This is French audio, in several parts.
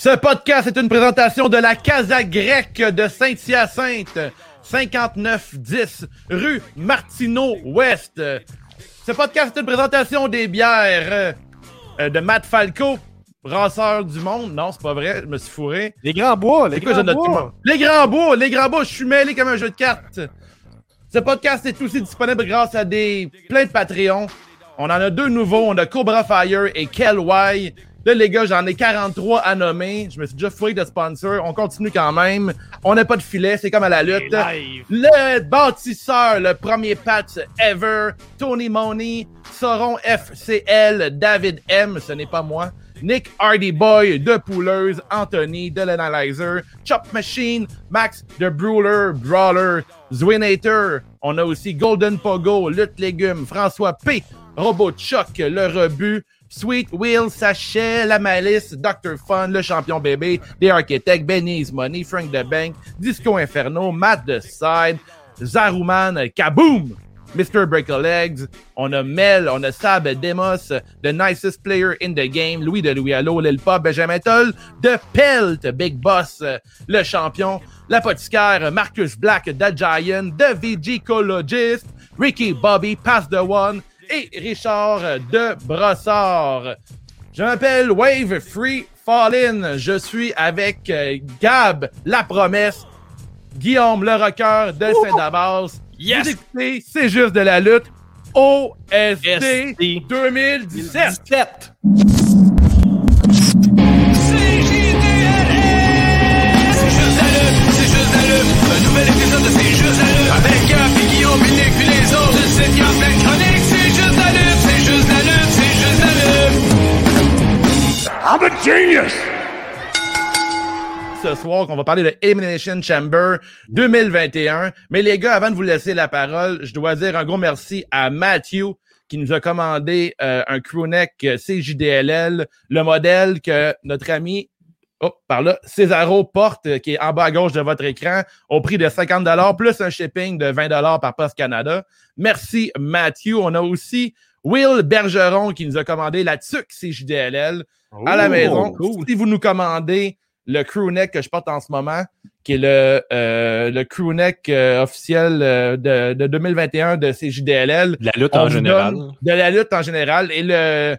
Ce podcast est une présentation de la Casa Grecque de Saint-Hyacinthe, 5910 rue Martineau-Ouest. Ce podcast est une présentation des bières euh, de Matt Falco, brasseur du monde. Non, c'est pas vrai, je me suis fourré. Les grands bois, les quoi, grands je bois? Les grands bois, les grands bois, je suis mêlé comme un jeu de cartes. Ce podcast est aussi disponible grâce à des plein de Patreons. On en a deux nouveaux, on a Cobra Fire et Kel Y. Là, les gars, j'en ai 43 à nommer. Je me suis déjà fourré de sponsor. On continue quand même. On n'a pas de filet, c'est comme à la lutte. Le bâtisseur, le premier patch ever, Tony Money, Sauron FCL, David M, ce n'est pas moi, Nick Hardy Boy, de Pouleuse, Anthony, de l'Analyzer, Chop Machine, Max, The Brawler, Brawler, Zwinator, on a aussi Golden Pogo, Lutte Légumes, François P, Robot Chuck, Le Rebut, Sweet Will, Sachet, La Malice, Dr. Fun, Le Champion Bébé, The Architect, Benny's Money, Frank the Bank, Disco Inferno, Matt the Side, Zaruman, Kaboom! Mr. Break Legs, on a Mel, on a Sab Demos, The Nicest Player in the Game, Louis de Louis Allo, Lil Pop, Benjamin Toll, The Pelt, Big Boss, le champion, l'apothicaire, Marcus Black, The Giant, The Vigicologist, Ricky Bobby, Pass the One, et Richard de Brossard. Je m'appelle Wave Free Fallin. Je suis avec euh, Gab, la promesse, Guillaume, le rocker de Saint-Damas. Yes! C'est juste de la lutte. OSD SD 2017. Genius! Ce soir, qu'on va parler de Elimination Chamber 2021. Mais les gars, avant de vous laisser la parole, je dois dire un gros merci à Matthew qui nous a commandé euh, un crewneck euh, CJDLL, le modèle que notre ami Oh, par là, Césaro porte, euh, qui est en bas à gauche de votre écran, au prix de 50 plus un shipping de 20 par Post Canada. Merci, Matthew. On a aussi Will Bergeron qui nous a commandé la TUC CJDLL à la maison. cool. Si vous nous commandez le crewneck que je porte en ce moment, qui est le, euh, le crewneck euh, officiel euh, de, de 2021 de CJDLL, La lutte en général. de la lutte en général et le,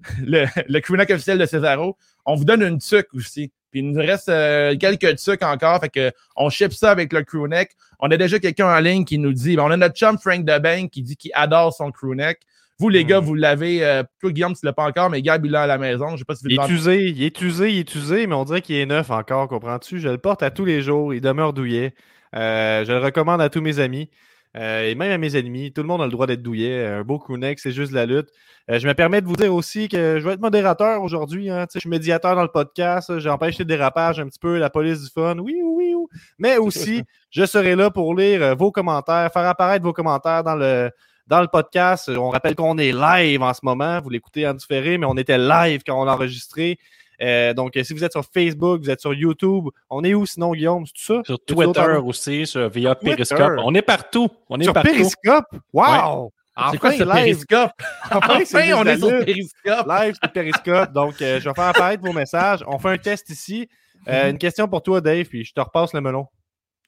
le, le crewneck officiel de Cesaro, on vous donne une tuque aussi. Puis il nous reste euh, quelques tuques encore, fait que on ship ça avec le crewneck. On a déjà quelqu'un en ligne qui nous dit, ben, on a notre chum Frank DeBank qui dit qu'il adore son crewneck. Vous, les gars, vous l'avez, euh, toi, Guillaume, tu l'as pas encore, mais Gab, il l'a à la maison. Je sais pas si vous Il est usé, il est usé, il est usé, mais on dirait qu'il est neuf encore, comprends-tu? Je le porte à tous les jours, il demeure douillet. Euh, je le recommande à tous mes amis euh, et même à mes ennemis. Tout le monde a le droit d'être douillet. Un beau crewneck, c'est juste la lutte. Euh, je me permets de vous dire aussi que je vais être modérateur aujourd'hui. hein. Tu sais, Je suis médiateur dans le podcast. J'empêche les dérapages un petit peu, la police du fun. Oui, oui, oui. Mais aussi, je serai là pour lire euh, vos commentaires, faire apparaître vos commentaires dans le, dans le podcast. On rappelle qu'on est live en ce moment. Vous l'écoutez en différé, mais on était live quand on l'a enregistré. Euh, donc, euh, si vous êtes sur Facebook, vous êtes sur YouTube, on est où sinon, Guillaume? C'est tout ça? Sur Twitter aussi, sur, via Twitter. Periscope. On est partout. On est Sur partout. Periscope? Wow! C'est quoi ce live? périscope? Enfin, on est sur lutte. périscope. Live sur Periscope. Donc, euh, je vais faire apparaître vos messages. On fait un test ici. Euh, une question pour toi, Dave, puis je te repasse le melon.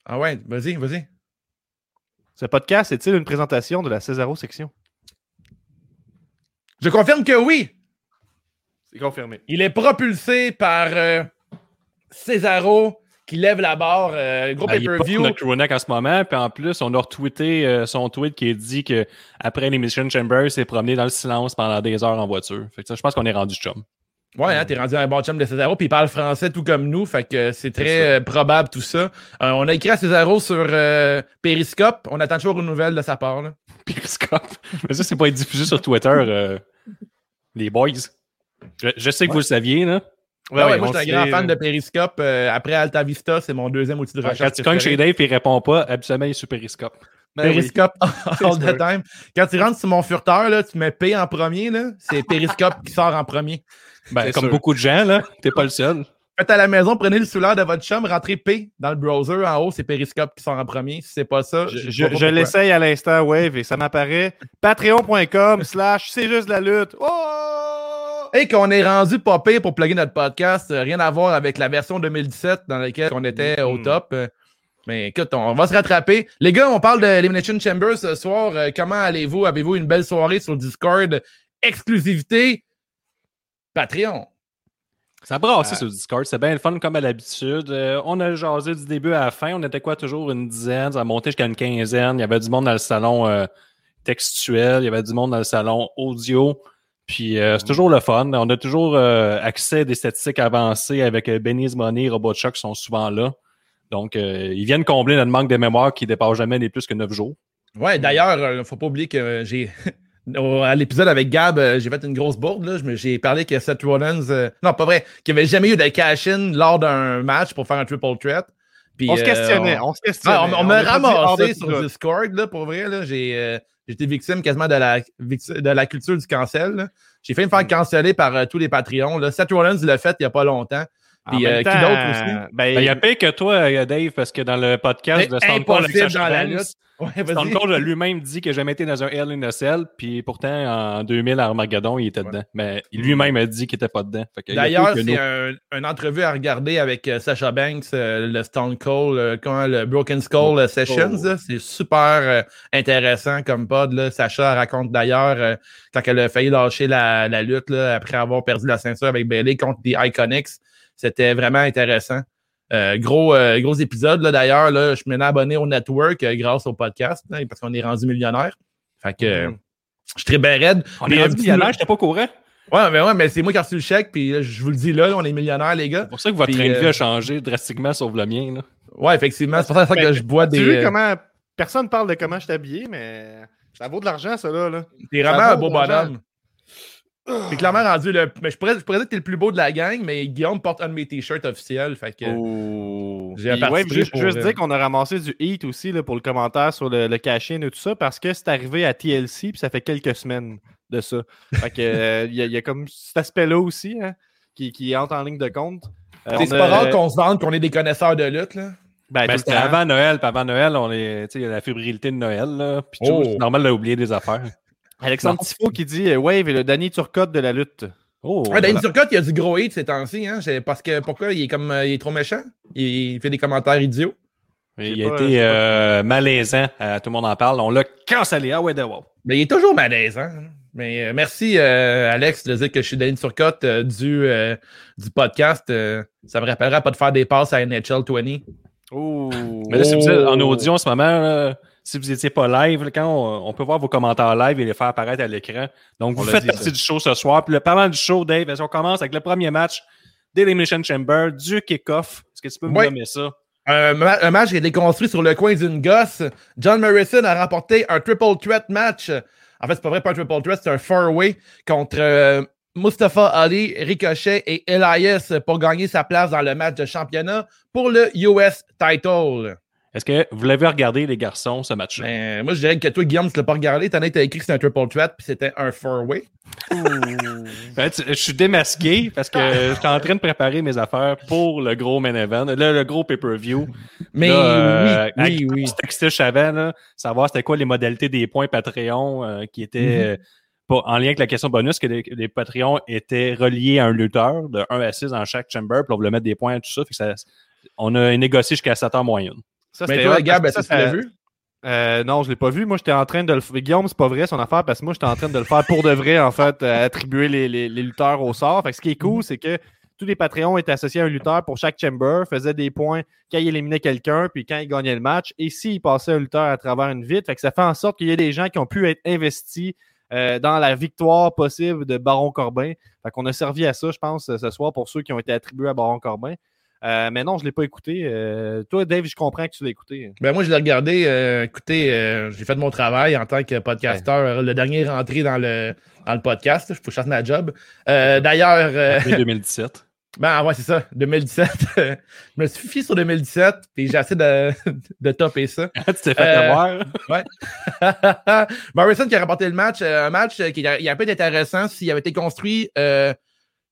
Ah ouais, vas-y, vas-y. Ce podcast est-il une présentation de la Césaro section? Je confirme que oui. C'est confirmé. Il est propulsé par euh, Cesaro qui lève la barre, euh, gros Ben, il est pas pay-per-view. sur notre crewneck en ce moment. Puis en plus, on a retweeté euh, son tweet qui dit que après l'émission Chamber, il s'est promené dans le silence pendant des heures en voiture. Fait que ça, je pense qu'on est rendu chum. Ouais, hein, t'es rendu un bon chum de Cesaro, puis il parle français tout comme nous, fait que c'est très euh, probable tout ça. Euh, on a écrit à Cesaro sur euh, Periscope, on attend toujours une nouvelle de sa part. Là. Periscope. Mais ça, c'est pas être diffusé sur Twitter, les boys. Je, je sais que vous le saviez, là. Ouais, ouais, ouais, moi, je suis un grand fan de Periscope. Après Alta Vista, c'est mon deuxième outil de recherche. Quand tu cognes chez. Dave et il répond pas, habituellement, il est sur Periscope. Ben oui. C'est all the time. Quand tu rentres sur mon furteur, là, tu mets P en premier, là, c'est Periscope qui sort en premier. Ben, C'est comme sûr. beaucoup de gens, là, t'es pas le seul. Faites à la maison, prenez le souleur de votre chum, rentrez P dans le browser. En haut, c'est Periscope qui sort en premier. Si c'est pas ça, Je, l'essaye à l'instant, Wave, et ça m'apparaît. Patreon.com slash c'est juste la lutte. Oh! et qu'on est rendu pas pire pour plugger notre podcast. euh, Rien à voir avec la version 2017 dans laquelle on était au Mhm. top. Euh, Mais écoute, on va se rattraper. Les gars, on parle de Elimination Chamber ce soir. Euh, Comment allez-vous? Avez-vous une belle soirée sur Discord? Exclusivité? Patreon. Ça brassait sur Discord, c'est bien le fun comme à l'habitude. Euh, on a jasé du début à la fin, on était quoi, toujours une dizaine, ça a monté jusqu'à une quinzaine. Il y avait du monde dans le salon euh, textuel, il y avait du monde dans le salon audio. Puis euh, c'est toujours le fun. On a toujours euh, accès à des statistiques avancées avec euh, Benny's Money, RobotShock sont souvent là. Donc, euh, ils viennent combler notre manque de mémoire qui dépasse jamais les plus que 9 jours. Ouais, d'ailleurs, euh, faut pas oublier que j'ai. À l'épisode avec Gab, euh, j'ai fait une grosse bourde. me- J'ai parlé que Seth Rollins. euh, non, pas vrai. Qu'il n'y avait jamais eu de cash-in lors d'un match pour faire un triple threat. Puis, On se euh, questionnait, on- on se questionnait. On, de ramassé sur. Discord, là, pour vrai. là. J'ai euh, été victime quasiment de la, victi- de la culture du cancel. J'ai fait me Mm. faire canceller par euh, tous les Patreons. Là. Seth Rollins l'a fait il n'y a pas longtemps. Puis, euh, qui d'autre aussi? ben, Ben, il y a pire que toi, euh, Dave, parce que dans le podcast de Stone Cold avec Sasha. Ouais, Stone. Cold a lui-même dit qu'il n'a jamais été dans un Hell in a Cell, puis pourtant, en 2000, à Armageddon, il était Ouais. dedans. Mais lui-même a dit qu'il n'était pas dedans. Que D'ailleurs, que c'est un, une entrevue à regarder avec euh, Sasha Banks, euh, le Stone Cold, comment, le Broken Skull Sessions. C'est super intéressant comme pod. Là. Sacha raconte d'ailleurs quand elle a failli lâcher la, la lutte là, après avoir perdu la ceinture avec Bailey contre des Iconics. C'était vraiment intéressant. Euh, gros, euh, gros épisode, là, d'ailleurs. Là, je me suis abonné au network euh, grâce au podcast, là, parce qu'on est rendu millionnaire. Fait que euh, Mhm. je suis très bien raide. On Puis, est rendu millionnaire, j'étais pas au courant. Ouais, mais ouais, mais c'est moi qui ai reçu le chèque, puis je vous le dis là, on est millionnaires, les gars. C'est pour ça que votre Puis, train de vie a changé drastiquement, sauf le mien. Là. Ouais, effectivement. C'est pour ça que Ben, je bois des. Tu euh, comment personne parle de comment je suis habillé, mais ça vaut de l'argent, ça là. là. T'es vraiment un beau bonhomme. T'es clairement rendu le. Mais je pourrais, je pourrais dire que t'es le plus beau de la gang, mais Guillaume porte un de mes t-shirts officiels. Fait que. Oh. J'ai ouais, juste, dire qu'on a ramassé du heat aussi là, pour le commentaire sur le, le cash-in et tout ça parce que c'est arrivé à TLC puis ça fait quelques semaines de ça. Fait que euh, il y, a- il y a comme cet aspect-là aussi hein, qui, qui entre en ligne de compte. Euh, C'est pas a- rare qu'on se vende qu'on est des connaisseurs de lutte, là. Ben, Ben, c'était avant Noël, puis avant Noël, on est, tu sais, il y a la fébrilité de Noël, là. Puis tout, Oh. c'est normal d'oublier des affaires. Alexandre. Tifo qui dit euh, Wave et le Danny Turcotte de la lutte. Oh, Ouais, Danny voilà. Turcotte, il y a du gros hate ces temps-ci, hein. Parce que pourquoi il est comme euh, il est trop méchant? Il, il fait des commentaires idiots. il a pas, été euh, malaisant, euh, tout le monde en parle. On l'a cancellé. Ah ouais, de wow. Mais il est toujours malaisant. hein. Mais euh, merci, euh, Alex, de dire que je suis Danny Turcotte euh, du, euh, du podcast. Euh, ça me rappellera pas de faire des passes à NHL 20. Oh. Mais là, si vous êtes en Oh. audio en ce moment, là, si vous n'étiez pas live, quand on, on peut voir vos commentaires live et les faire apparaître à l'écran. Donc, On vous faites dit, partie ça. du show ce soir. Puis, le parlant du show, Dave, qu'on commence avec le premier match d'Elimination Chamber, du kick-off? Est-ce que tu peux me Ouais. nommer ça? Un, ma- un match qui a été construit sur le coin d'une gosse. John Morrison a remporté un triple threat match. En fait, c'est pas vrai, pas un triple threat, c'est un four-way contre euh, Mustafa Ali, Ricochet et Elias pour gagner sa place dans le match de championnat pour le US title. Est-ce que vous l'avez regardé, les garçons, ce match-là? Ben, moi, je dirais que toi, Guillaume, tu l'as pas regardé. T'en as écrit que c'était un triple threat puis c'était un four-way. Ben, tu- je suis démasqué parce que je suis en train de préparer mes affaires pour le gros main event, le, le gros pay-per-view. Mais Là, euh, oui, oui, avec- oui. Je textais avant, là, savoir c'était quoi les modalités des points Patreon euh, qui étaient Mhm. euh, pas en lien avec la question bonus, que les, les Patreons étaient reliés à un lutteur de 1 à 6 dans chaque chamber, puis on voulait mettre des points et tout ça. Fait que ça- on a négocié jusqu'à 7 heures moyenne. Ça, Mais toi, Gab, est-ce que tu l'as vu? Euh, non, je l'ai pas vu. Moi, j'étais en train de le faire. Guillaume, c'est pas vrai son affaire parce que moi, j'étais en train de le faire pour de vrai, en fait, euh, attribuer les, les- les lutteurs au sort. Fait que ce qui est cool, c'est que tous les Patreons étaient associés à un lutteur pour chaque chamber, faisaient des points quand il éliminait quelqu'un, puis quand il gagnait le match, et s'il passait un lutteur à travers une vitre. Fait que ça fait en sorte qu'il y a des gens qui ont pu être investis euh, dans la victoire possible de Baron Corbin. Fait qu'on a servi à ça, je pense, ce soir pour ceux qui ont été attribués à Baron Corbin. Euh, mais non, je ne l'ai pas écouté. Euh, toi, Dave, je comprends que tu l'as écouté. Ben moi, je l'ai regardé. euh, écoutez, euh, j'ai fait mon travail en tant que podcasteur. Le dernier rentré dans le, dans le podcast. Il faut que je fasse ma job. Euh, D'ailleurs, euh, Après 2017. ben ouais, c'est ça. 2017. je me suis fié sur 2017 puis j'ai essayé de, de topper ça. tu t'es fait Euh, avoir. Morrison qui a remporté le match. euh, un match euh, qui a, il a pu être intéressant s'il avait été construit, euh,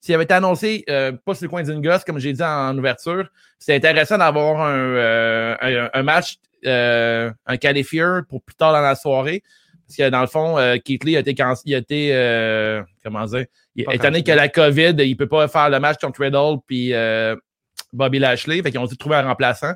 s'il avait été annoncé euh, pas sur le coin d'une gosse, comme j'ai dit en ouverture. C'est intéressant d'avoir un, euh, un, un match, euh, un qualifier pour plus tard dans la soirée. Parce que dans le fond, euh, Keith Lee a été, il a été euh, comment dire, il, étant donné que la COVID, il peut pas faire le match contre Riddle puis euh, Bobby Lashley. Fait qu'ils ont dû trouver un remplaçant.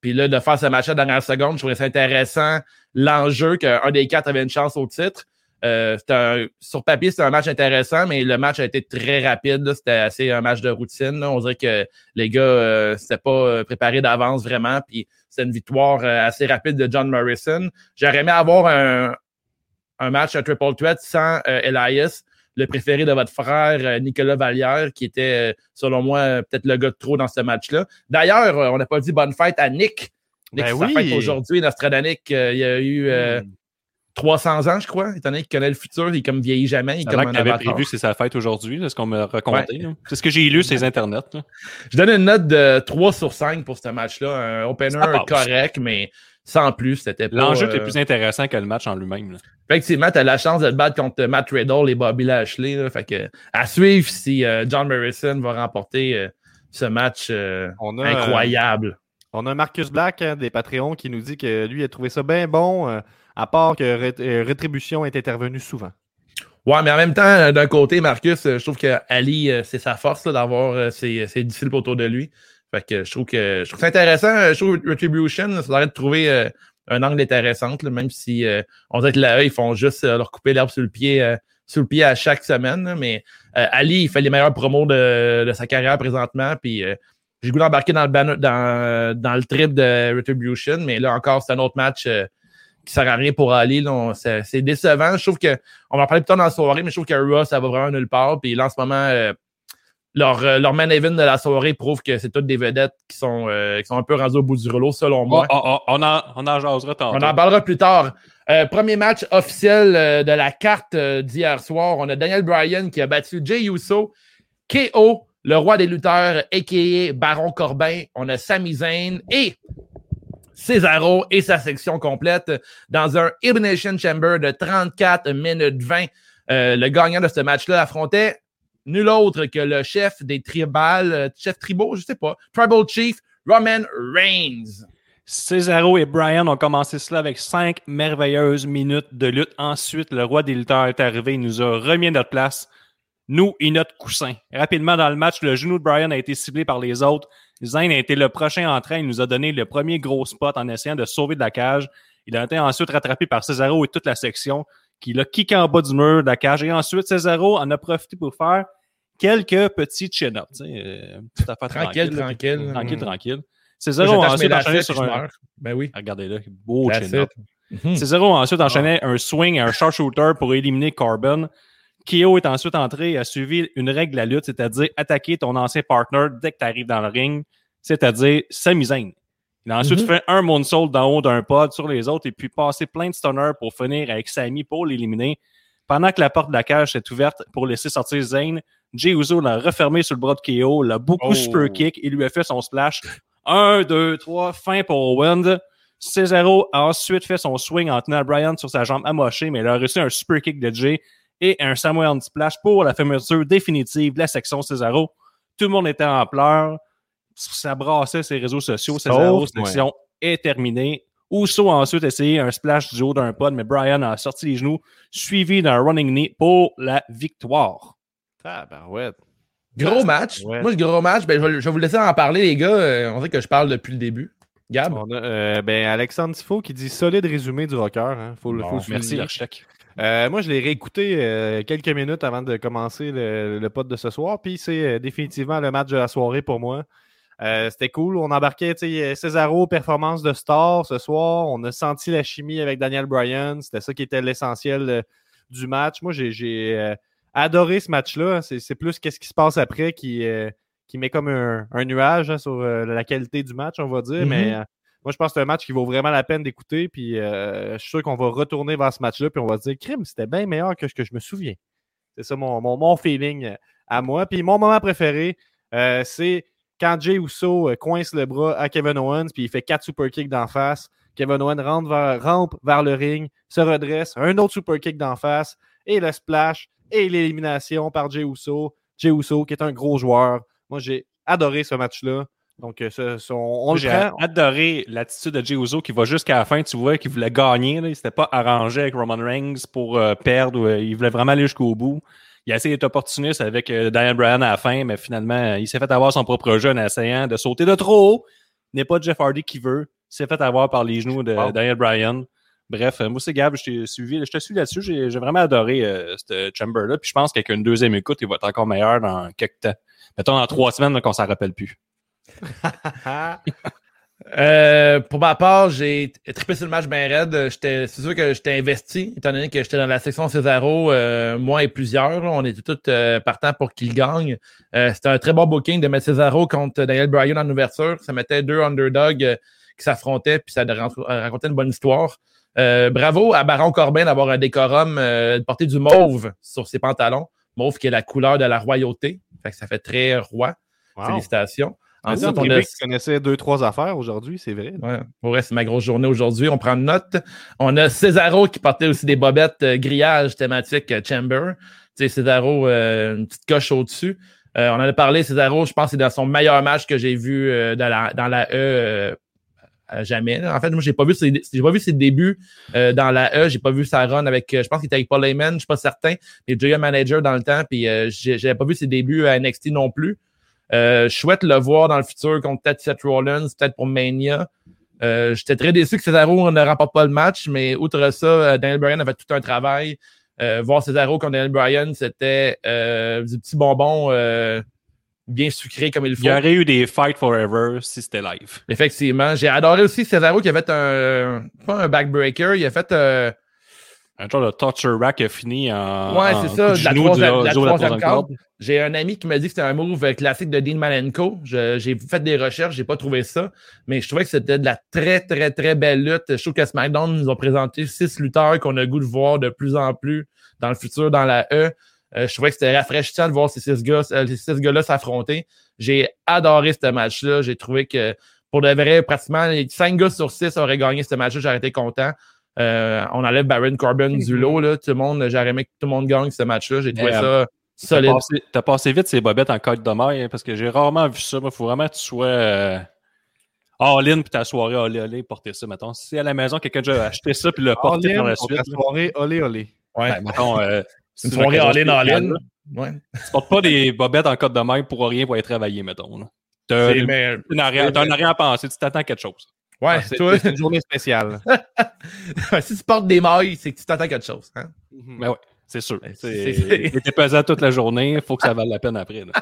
Puis là, de faire ce match-là dans la seconde, je trouvais ça intéressant. L'enjeu qu'un des quatre avait une chance au titre. Euh, un- sur papier, c'était un match intéressant, mais le match a été très rapide. C'était assez un match de routine. là. On dirait que les gars, euh, c'était pas euh, préparé d'avance vraiment. Puis c'était une victoire euh, assez rapide de John Morrison. J'aurais aimé avoir un, un match, un triple threat sans euh, Elias, le préféré de votre frère Nicolas Vallière, qui était, selon moi, peut-être le gars de trop dans ce match-là. D'ailleurs, on n'a pas dit bonne fête à Nick. Nick, Ben c'est oui. aujourd'hui, Nostradanic. euh, il a eu euh, Hmm. 300 ans, je crois, étant donné qu'il connaît le futur, il est comme vieillit jamais. Il comme un avait prévu que c'est sa fête aujourd'hui, ce qu'on m'a raconté. là. C'est ce que j'ai lu sur les internets. là. Je donne une note de 3 sur 5 pour ce match-là. Un opener correct, mais sans plus, c'était pas... L'enjeu euh, était plus intéressant que le match en lui-même. Effectivement, tu as la chance de te battre contre Matt Riddle et Bobby Lashley. Là, fait que, à suivre si euh, John Morrison va remporter euh, ce match euh, On a, incroyable. On a Marcus Black hein, des Patreons qui nous dit que lui a trouvé ça bien bon, euh, à part que Rét- euh, Rétribution est intervenu souvent. Ouais, mais en même temps, d'un côté, Marcus, euh, je trouve que Ali, euh, c'est sa force d'avoir ses, ses disciples autour de lui. Fait que je trouve que je trouve ça intéressant. Je trouve Retribution, ça devrait de trouver un angle intéressant, là, même si on dirait que là, ils font juste leur couper l'herbe sur le pied. sur le pied à chaque semaine, mais Ali, il fait les meilleurs promos de, de sa carrière présentement, puis j'ai le goût d'embarquer dans le banner, dans, dans le trip de Retribution, mais là encore, c'est un autre match qui sert à rien pour. On- C'est décevant. Je trouve que, on va en parler plus tard dans la soirée, mais je trouve que Raw, ça va vraiment nulle part. Puis là, en ce moment, euh, leur, euh, leur main event de la soirée prouve que c'est toutes des vedettes qui sont, euh, qui sont un peu rendues au bout du rouleau, selon moi. Oh, oh, oh, on, en, on en jasera tantôt. On en parlera plus tard. Euh, premier match officiel de la carte d'hier soir. On a Daniel Bryan qui a battu Jay Uso, KO, le roi des lutteurs, a.k.a. Baron Corbin. On a Sami Zayn et Cesaro et sa section complète dans un Elimination Chamber de 34 minutes 20. Euh, le gagnant de ce match-là affrontait nul autre que le chef des tribales, euh, chef tribaux, je sais pas, Tribal Chief, Roman Reigns. Cesaro et Brian ont commencé cela avec cinq merveilleuses minutes de lutte. Ensuite, le roi des lutteurs est arrivé, il nous a remis notre place, nous et notre coussin. Rapidement dans le match, le genou de Brian a été ciblé par les autres. Zayn a été le prochain en train, il nous a donné le premier gros spot en essayant de sauver de la cage. Il a été ensuite rattrapé par Cesaro et toute la section qui l'a kické en bas du mur de la cage. Et ensuite, Cesaro en a profité pour faire quelques petits chin-ups. euh, Tranquille, là. tranquille. Tranquille, tranquille. Moi, Cesaro a ensuite enchaîné sur un... Ben oui. Regardez là, beau chin-up. Mhm. Cesaro a ensuite enchaîné un swing et un sharpshooter pour éliminer Corbin. Kyo est ensuite entré et a suivi une règle de la lutte, c'est-à-dire attaquer ton ancien partner dès que tu arrives dans le ring, c'est-à-dire Sami Zayn. Il a ensuite Mhm. fait un moonsault d'en haut d'un pod sur les autres et puis passé plein de stunners pour finir avec Sami pour l'éliminer. Pendant que la porte de la cage s'est ouverte pour laisser sortir Zayn, Jey Uso l'a refermé sur le bras de KO, l'a beaucoup Oh. super kick et lui a fait son splash. Un, deux, trois, fin pour Wind. Cesaro a ensuite fait son swing en tenant Bryan sur sa jambe amochée, mais il a reçu un super kick de Jay et un Samoan Splash pour la fermeture définitive de la section Cesaro. Tout le monde était en pleurs. Ça brassait ses réseaux sociaux. Cesaro, Sauf section est terminée. Uso a ensuite essayé un splash du haut d'un pod, mais Bryan a sorti les genoux, suivi d'un running knee pour la victoire. Tabarouette. Gros match. Ouais. Moi, ce gros match, ben, je, vais, je vais vous laisser en parler, les gars. Euh, on dirait que je parle depuis le début. Gab? On a euh, ben, Alexandre Tifo qui dit solide résumé du rocker. Hein. Faut, le- Bon, faut Merci, l'architecte. Euh, moi, je l'ai réécouté euh, quelques minutes avant de commencer le, le pod de ce soir. Puis c'est euh, définitivement le match de la soirée pour moi. C'était cool. On embarquait sais, Cesaro, performance de star ce soir. On a senti la chimie avec Daniel Bryan. C'était ça qui était l'essentiel du match. Moi, j'ai- adoré ce match-là. C'est plus qu'est-ce qui se passe après qui, qui met comme un, un nuage hein, sur la qualité du match, on va dire. Mhm. Mais moi, je pense que c'est un match qui vaut vraiment la peine d'écouter. Puis euh, je suis sûr qu'on va retourner vers ce match-là. Puis on va se dire, crime, c'était bien meilleur que ce que je me souviens. C'est ça mon, mon, feeling euh, à moi. Puis mon moment préféré, euh, c'est quand Jay Uso coince le bras à Kevin Owens. Puis il fait quatre super kicks d'en face. Kevin Owens rentre rampe vers le ring, se redresse, un autre super kick d'en face, et le splash, et l'élimination par Jay Uso. Jay Uso, qui est un gros joueur. Moi, j'ai adoré ce match-là. Donc, euh, on, on J'ai adoré l'attitude de Jey qui va jusqu'à la fin. Tu vois qu'il voulait gagner. Là. Il s'était pas arrangé avec Roman Reigns pour euh, perdre. ou, euh, il voulait vraiment aller jusqu'au bout. Il a essayé d'être opportuniste avec euh, Daniel Bryan à la fin, mais finalement, euh, il s'est fait avoir son propre jeu en essayant de sauter de trop haut. N'est pas Jeff Hardy qui veut. Il s'est fait avoir par les genoux de Wow. Daniel Bryan. Bref, moi, c'est Gab, je t'ai suivi, je te suis là-dessus. J'ai j'ai vraiment adoré euh, ce Chamber-là. Puis je pense qu'avec une deuxième écoute, il va être encore meilleur dans quelques temps. Mettons dans trois semaines là, qu'on s'en rappelle plus. Euh, pour ma part, j'ai trippé sur le match bien raide. J'étais- C'est sûr que j'étais investi, étant donné que j'étais dans la section Cesaro, euh, moi et plusieurs. là, on était tous euh, partants pour qu'il gagne. Euh, C'était un très bon booking de mettre Cesaro contre Daniel Bryan en ouverture. Ça mettait deux underdogs qui s'affrontaient, puis ça racontait une bonne histoire. Bravo à Baron Corbin d'avoir un décorum, de porter du mauve sur ses pantalons. Mauve qui est la couleur de la royauté. Fait que ça fait très roi. Wow. Félicitations. Ensuite, Ensuite, on on a connaissait deux, trois affaires aujourd'hui, c'est vrai. Ouais, pour c'est ma grosse journée aujourd'hui. On prend note. On a Cesaro qui portait aussi des bobettes euh, grillage thématique euh, Chamber. Tu sais, Cesaro, euh, une petite coche au-dessus. Euh, on en a parlé, Cesaro, je pense que c'est dans son meilleur match que j'ai vu dans, la, dans la E à jamais. En fait, moi, j'ai pas vu ses, j'ai pas vu ses débuts euh, dans la E. J'ai pas vu sa run avec, euh, je pense qu'il était avec Paul Heyman, je suis pas certain. Il est déjà manager dans le temps, puis euh, j'ai- j'avais pas vu ses débuts à NXT non plus. Euh, je souhaite le voir dans le futur contre peut-être Seth Rollins, peut-être pour Mania. Euh, J'étais très déçu que Cesaro ne remporte pas le match, mais outre ça, euh, Daniel Bryan a fait tout un travail. Euh, voir Cesaro contre Daniel Bryan, c'était euh, du petit bonbon euh, bien sucré comme il faut. Il y aurait eu des Fight Forever si c'était live. Effectivement. J'ai adoré aussi Cesaro qui a fait un. Pas un backbreaker, il a fait. euh, Un genre de torture rack qui a fini en. Ouais, c'est ça, de la troisième corde. J'ai un ami qui m'a dit que c'était un move classique de Dean Malenko. J'ai fait des recherches, j'ai pas trouvé ça, mais je trouvais que c'était de la très, très, très belle lutte. Je trouve que SmackDown nous ont présenté six lutteurs qu'on a le goût de voir de plus en plus dans le futur dans la E. Euh, je trouvais que c'était rafraîchissant de voir ces six gars, euh, ces six gars-là s'affronter. J'ai adoré ce match-là. J'ai trouvé que pour de vrai, pratiquement les cinq gars sur six auraient gagné ce match-là. J'aurais été content. Euh, on enlève Baron Corbin du lot. Là. Tout le monde, j'aurais aimé que tout le monde gagne ce match-là. J'ai trouvé ça solide. t'as passé vite ces bobettes en code de maille hein, parce que j'ai rarement vu ça. Il faut vraiment que tu sois euh, all-in puis ta soirée olé olé porter ça. Mettons. Si à la maison, quelqu'un a acheté ça puis l'a porté All-in par la suite. là, soirée, olé, olé. Ouais. ben, mettons, euh, Une soirée all-in, all-in. Ouais. Tu portes pas des bobettes en code de maille pour rien pour aller travailler, mettons. T'as C'est- une- arrière- t'as un arrière à penser, tu t'attends à quelque chose. ouais, Ah, c'est toi, c'est une journée spéciale. si tu portes des mailles, c'est que tu t'attends à quelque chose. Hein? Mais ouais, c'est sûr. Ben, C'est- c'est- T'es pesant toute la journée, il faut que ça vaille la peine après. là.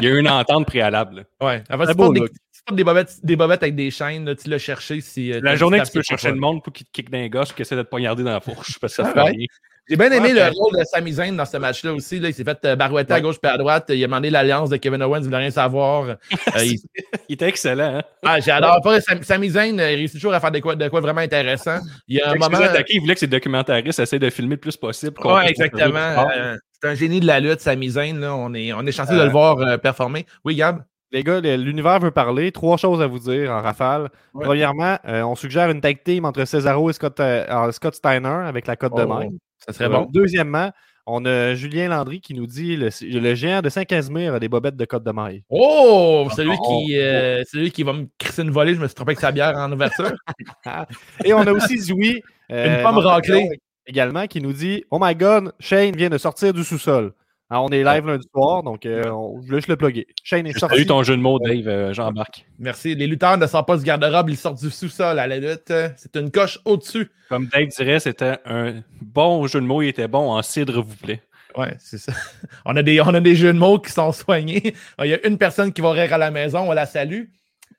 Il y a eu une entente préalable. là. Ouais. En fait, Très tu beau portes des, portes des bobettes, des bobettes avec des chaînes, là, tu l'as cherché si. euh, La journée que tu peux chercher le monde pour qu'il te kick dans les gosses qui essaie de te poignarder dans la fourche parce que ça fait Ouais. rien. J'ai bien aimé Ouais, le ben- rôle de Sami Zayn dans ce match-là aussi. Là. Il s'est fait euh, barouetter à Ouais. gauche et à droite. Il a demandé l'alliance de Kevin Owens, il voulait rien savoir. Euh, il- Il était excellent. Hein? Ah, J'adore pas Sam- Sami Zayn, euh, il réussit toujours à faire de quoi, de quoi vraiment intéressant. Il y a un moment. attaquer, il voulait que ses documentaristes essayent de filmer le plus possible. Ouais, puisse exactement. Euh, c'est un génie de la lutte, Sami Zayn. Là. On, est, on est chanceux de le voir euh, performer. Oui, Gab? Les gars, l'univers veut parler. Trois choses à vous dire en rafale. Ouais. Premièrement, euh, on suggère une tag team entre Cesaro et Scott, euh, Scott Steiner avec la cote de Oh, maille. Ça serait bon. Deuxièmement, on a Julien Landry qui nous dit le, le géant de Saint-Casimir a des bobettes de cote de maille. Oh, celui on- qui, euh, celui qui va me crisser une volée, je me suis trompé avec sa bière en ouverture. Et on a aussi Zoui. euh, Une pomme Montréal raclée. Également, qui nous dit Oh my god, Shane vient de sortir du sous-sol. Alors, on est live lundi soir, donc euh, on- je voulais juste le plugger. Shane est sorti. salué ton jeu de mots, Dave, euh, Jean-Marc. Merci. Les lutteurs ne sortent pas du garde-robe, ils sortent du sous-sol à la lutte. C'est une coche au-dessus. Comme Dave dirait, c'était un bon jeu de mots. Il était bon en cidre, vous plaît. Ouais, c'est ça. On a, des, on a des jeux de mots qui sont soignés. Il y a une personne qui va rire à la maison, on la salue.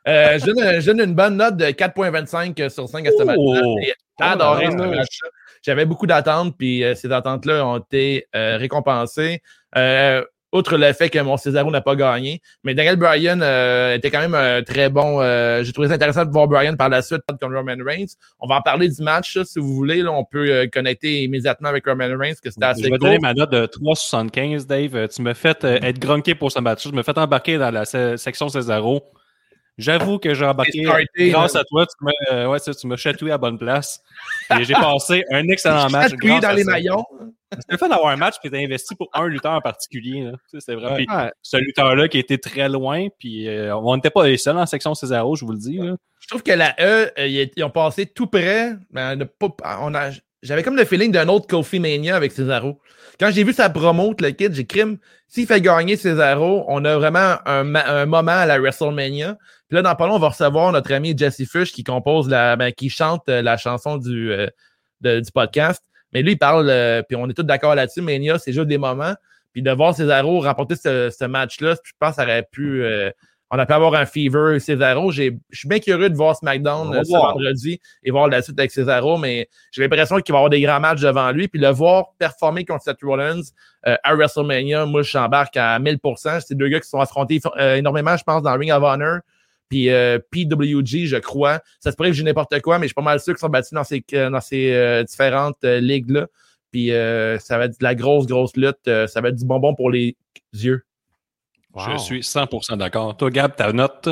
Euh, je, donne, je donne une bonne note de 4.25 sur 5 à ce match-là. Oh! J'ai adoré Oh, ce. J'avais beaucoup d'attentes, puis euh, ces attentes-là ont été euh, récompensées. Euh, outre le fait que mon Cesaro n'a pas gagné. Mais Daniel Bryan euh, était quand même très bon. Euh, J'ai trouvé ça intéressant de voir Bryan par la suite contre Roman Reigns. On va en parler du match, là, si vous voulez. Là, on peut connecter immédiatement avec Roman Reigns, que c'était assez Je vais donner ma note de 3,75, Dave. Tu me fais euh, être grunqué pour ce match. Je me fais embarquer dans la se- section Cesaro. J'avoue que j'ai embarqué. Starté, grâce à toi, tu m'as euh, ouais, ça, tu m'as chatouillé à bonne place. Et j'ai passé un excellent match. Chatouillé grâce dans à les ça. maillons. C'était le fun d'avoir un match qui était investi pour un lutteur en particulier. C'était vraiment. Ouais. Puis ce lutteur-là qui était très loin, puis euh, on n'était pas les seuls en section Césaro, je vous le dis. là. Je trouve que la E, euh, ils ont passé tout près. mais on a pas- on a- J'avais comme le feeling d'un autre Kofi Mania avec Cesaro. Quand j'ai vu sa promo, le kid, j'ai crime. S'il fait gagner Cesaro, on a vraiment un moment à la WrestleMania. Puis là, dans pas long, on va recevoir notre ami Jesse Fish qui compose la, ben, qui chante euh, la chanson du, euh, de- du podcast. Mais lui, il parle, euh, puis on est tous d'accord là-dessus. Mania, c'est juste des moments. Puis de voir Cesaro remporter ce, ce match-là, je pense que ça aurait pu. euh, on a pu avoir un Fever Cesaro. Je suis bien curieux de voir SmackDown euh, ce vendredi et voir la suite avec Cesaro, mais j'ai l'impression qu'il va y avoir des grands matchs devant lui. Puis le voir performer contre Seth Rollins euh, à WrestleMania, moi, je j'embarque à 1000%. C'est deux gars qui se sont affrontés énormément, je pense, dans Ring of Honor. Puis euh, PWG, je crois. Ça se pourrait que j'ai n'importe quoi, mais je suis pas mal sûr qu'ils sont battus dans ces, dans ces euh, différentes euh, ligues-là. Puis euh, ça va être de la grosse, grosse lutte. Euh, ça va être du bonbon pour les yeux. Wow. Je suis 100% d'accord. Toi, Gab, ta note?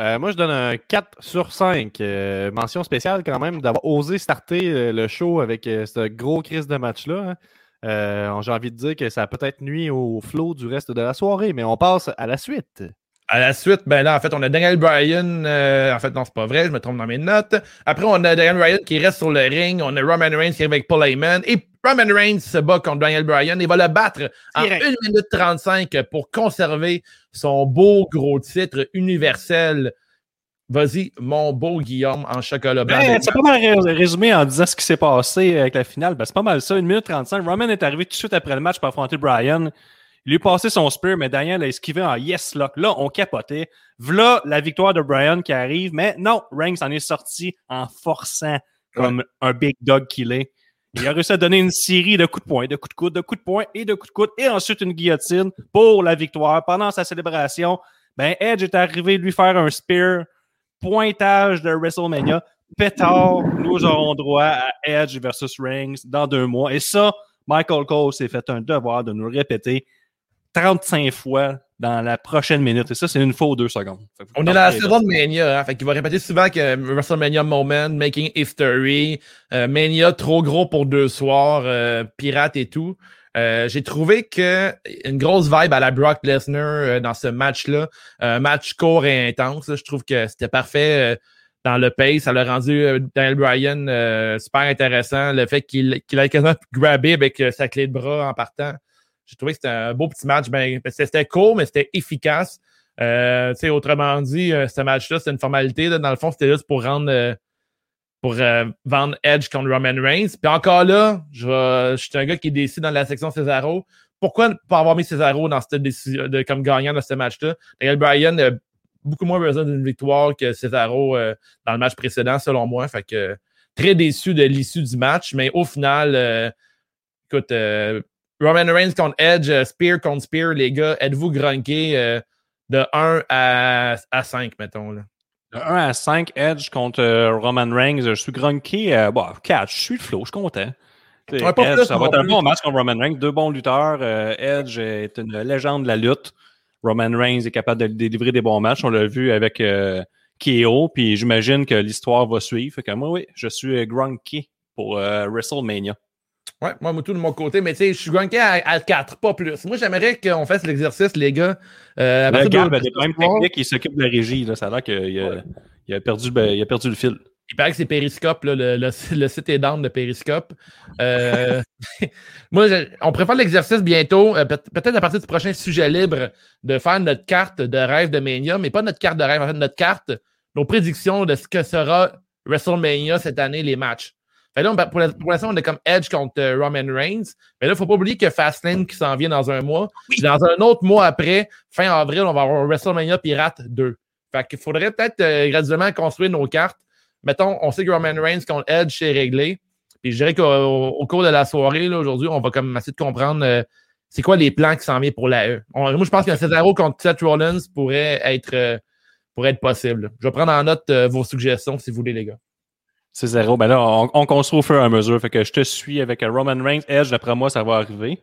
Euh, moi, je donne un 4 sur 5. Euh, mention spéciale quand même d'avoir osé starter le show avec euh, ce gros crise de match-là. hein. Euh, J'ai envie de dire que ça a peut-être nuit au flow du reste de la soirée, mais on passe à la suite. À la suite, ben là, en fait, on a Daniel Bryan. euh, en fait, non, c'est pas vrai, je me trompe dans mes notes. Après, on a Daniel Bryan qui reste sur le ring. On a Roman Reigns qui arrive avec Paul Heyman. Et Roman Reigns se bat contre Daniel Bryan et va le battre en Direct. 1 minute 35 pour conserver son beau gros titre universel. Vas-y, mon beau Guillaume en chocolat blanc. Ben, c'est pas mal ré- résumé en disant ce qui s'est passé avec la finale. Ben, c'est pas mal ça. 1 minute 35. Roman est arrivé tout de suite après le match pour affronter Brian. Il lui passé son spear, mais Daniel a esquivé en yes lock. Là, on capotait. V'là la victoire de Brian qui arrive, mais non, Reigns en est sorti en forçant comme un big dog qu'il est. Il a réussi à donner une série de coups de poing, de coups de coude, de coups de poing et de coups de coude, et ensuite une guillotine pour la victoire. Pendant sa célébration, ben Edge est arrivé lui faire un spear, pointage de WrestleMania. Pétard, nous aurons droit à Edge versus Reigns dans deux mois. Et ça, Michael Cole s'est fait un devoir de nous le répéter 35 fois dans la prochaine minute. Et ça, c'est une fois ou deux secondes. On est dans la partez, saison de Mania, hein, fait qu'il va répéter souvent que WrestleMania Moment, Making History, euh, Mania trop gros pour deux soirs, euh, pirate et tout. Euh, J'ai trouvé que une grosse vibe à la Brock Lesnar dans ce match-là, un match court et intense. là. Je trouve que c'était parfait dans le pace. Ça l'a rendu Daniel Bryan super intéressant. Le fait qu'il qu'il ait quasiment grabé avec sa clé de bras en partant. J'ai trouvé que c'était un beau petit match. Ben, c'était court, mais c'était efficace. Euh, autrement dit, euh, ce match-là, c'est une formalité. là. Dans le fond, c'était juste pour rendre euh, pour euh, vendre Edge contre Roman Reigns. Puis encore là, je, suis un gars qui décide dans la section Cesaro. Pourquoi ne pas avoir mis Cesaro dans cette décision de, comme gagnant de ce match-là? Daniel Bryan a beaucoup moins besoin d'une victoire que Cesaro euh, dans le match précédent, selon moi. Fait que très déçu de l'issue du match, mais au final, écoute, Roman Reigns contre Edge, euh, Spear contre Spear, les gars, êtes-vous grunqués euh, de 1 à, à 5, mettons? Là? De 1 à 5, Edge contre euh, Roman Reigns. Je suis grunqué. Euh, bon, 4, je suis le flow, je suis content. T'sais, Ouais, pas Edge, plus, ça va être un bon match contre Roman Reigns. Deux bons lutteurs. Edge est une légende de la lutte. Roman Reigns est capable de délivrer des bons matchs. On l'a vu avec KO. Puis j'imagine que l'histoire va suivre. Fait que moi, oui, je suis grunqué pour WrestleMania. Ouais, moi, tout de mon côté, mais tu sais, je suis grunqué à, à 4, pas plus. Moi, j'aimerais qu'on fasse l'exercice, les gars. Euh, à Le Gab de- a des problèmes techniques. Il s'occupe de la régie. Là. Ça a l'air qu'il a, il a, perdu, le- il a perdu le fil. Il paraît que c'est Periscope, là, le, le, le site est down de Periscope. Euh, moi, je- on préfère l'exercice bientôt, euh, peut- peut-être à partir du prochain sujet libre, de faire notre carte de rêve de Mania, mais pas notre carte de rêve, en fait, notre carte, nos prédictions de ce que sera WrestleMania cette année, les matchs. Fait là, pour l'instant, on est comme Edge contre euh, Roman Reigns. Mais là, il ne faut pas oublier que Fastlane qui s'en vient dans un mois. Puis Dans un autre mois après, fin avril, on va avoir WrestleMania Pirate 2. Fait qu'il faudrait peut-être euh, graduellement construire nos cartes. Mettons, on sait que Roman Reigns contre Edge, c'est réglé. Puis je dirais qu'au au cours de la soirée, aujourd'hui, on va comme essayer de comprendre euh, c'est quoi les plans qui s'en viennent pour la E. On- moi, je pense qu'un Cesaro contre Seth Rollins pourrait être, euh, pourrait être possible. Je vais prendre en note vos suggestions si vous voulez, les gars. C'est zéro. Ben là, on, on construit au fur et à mesure. Fait que je te suis avec euh, Roman Reigns. Edge, d'après moi, ça va arriver.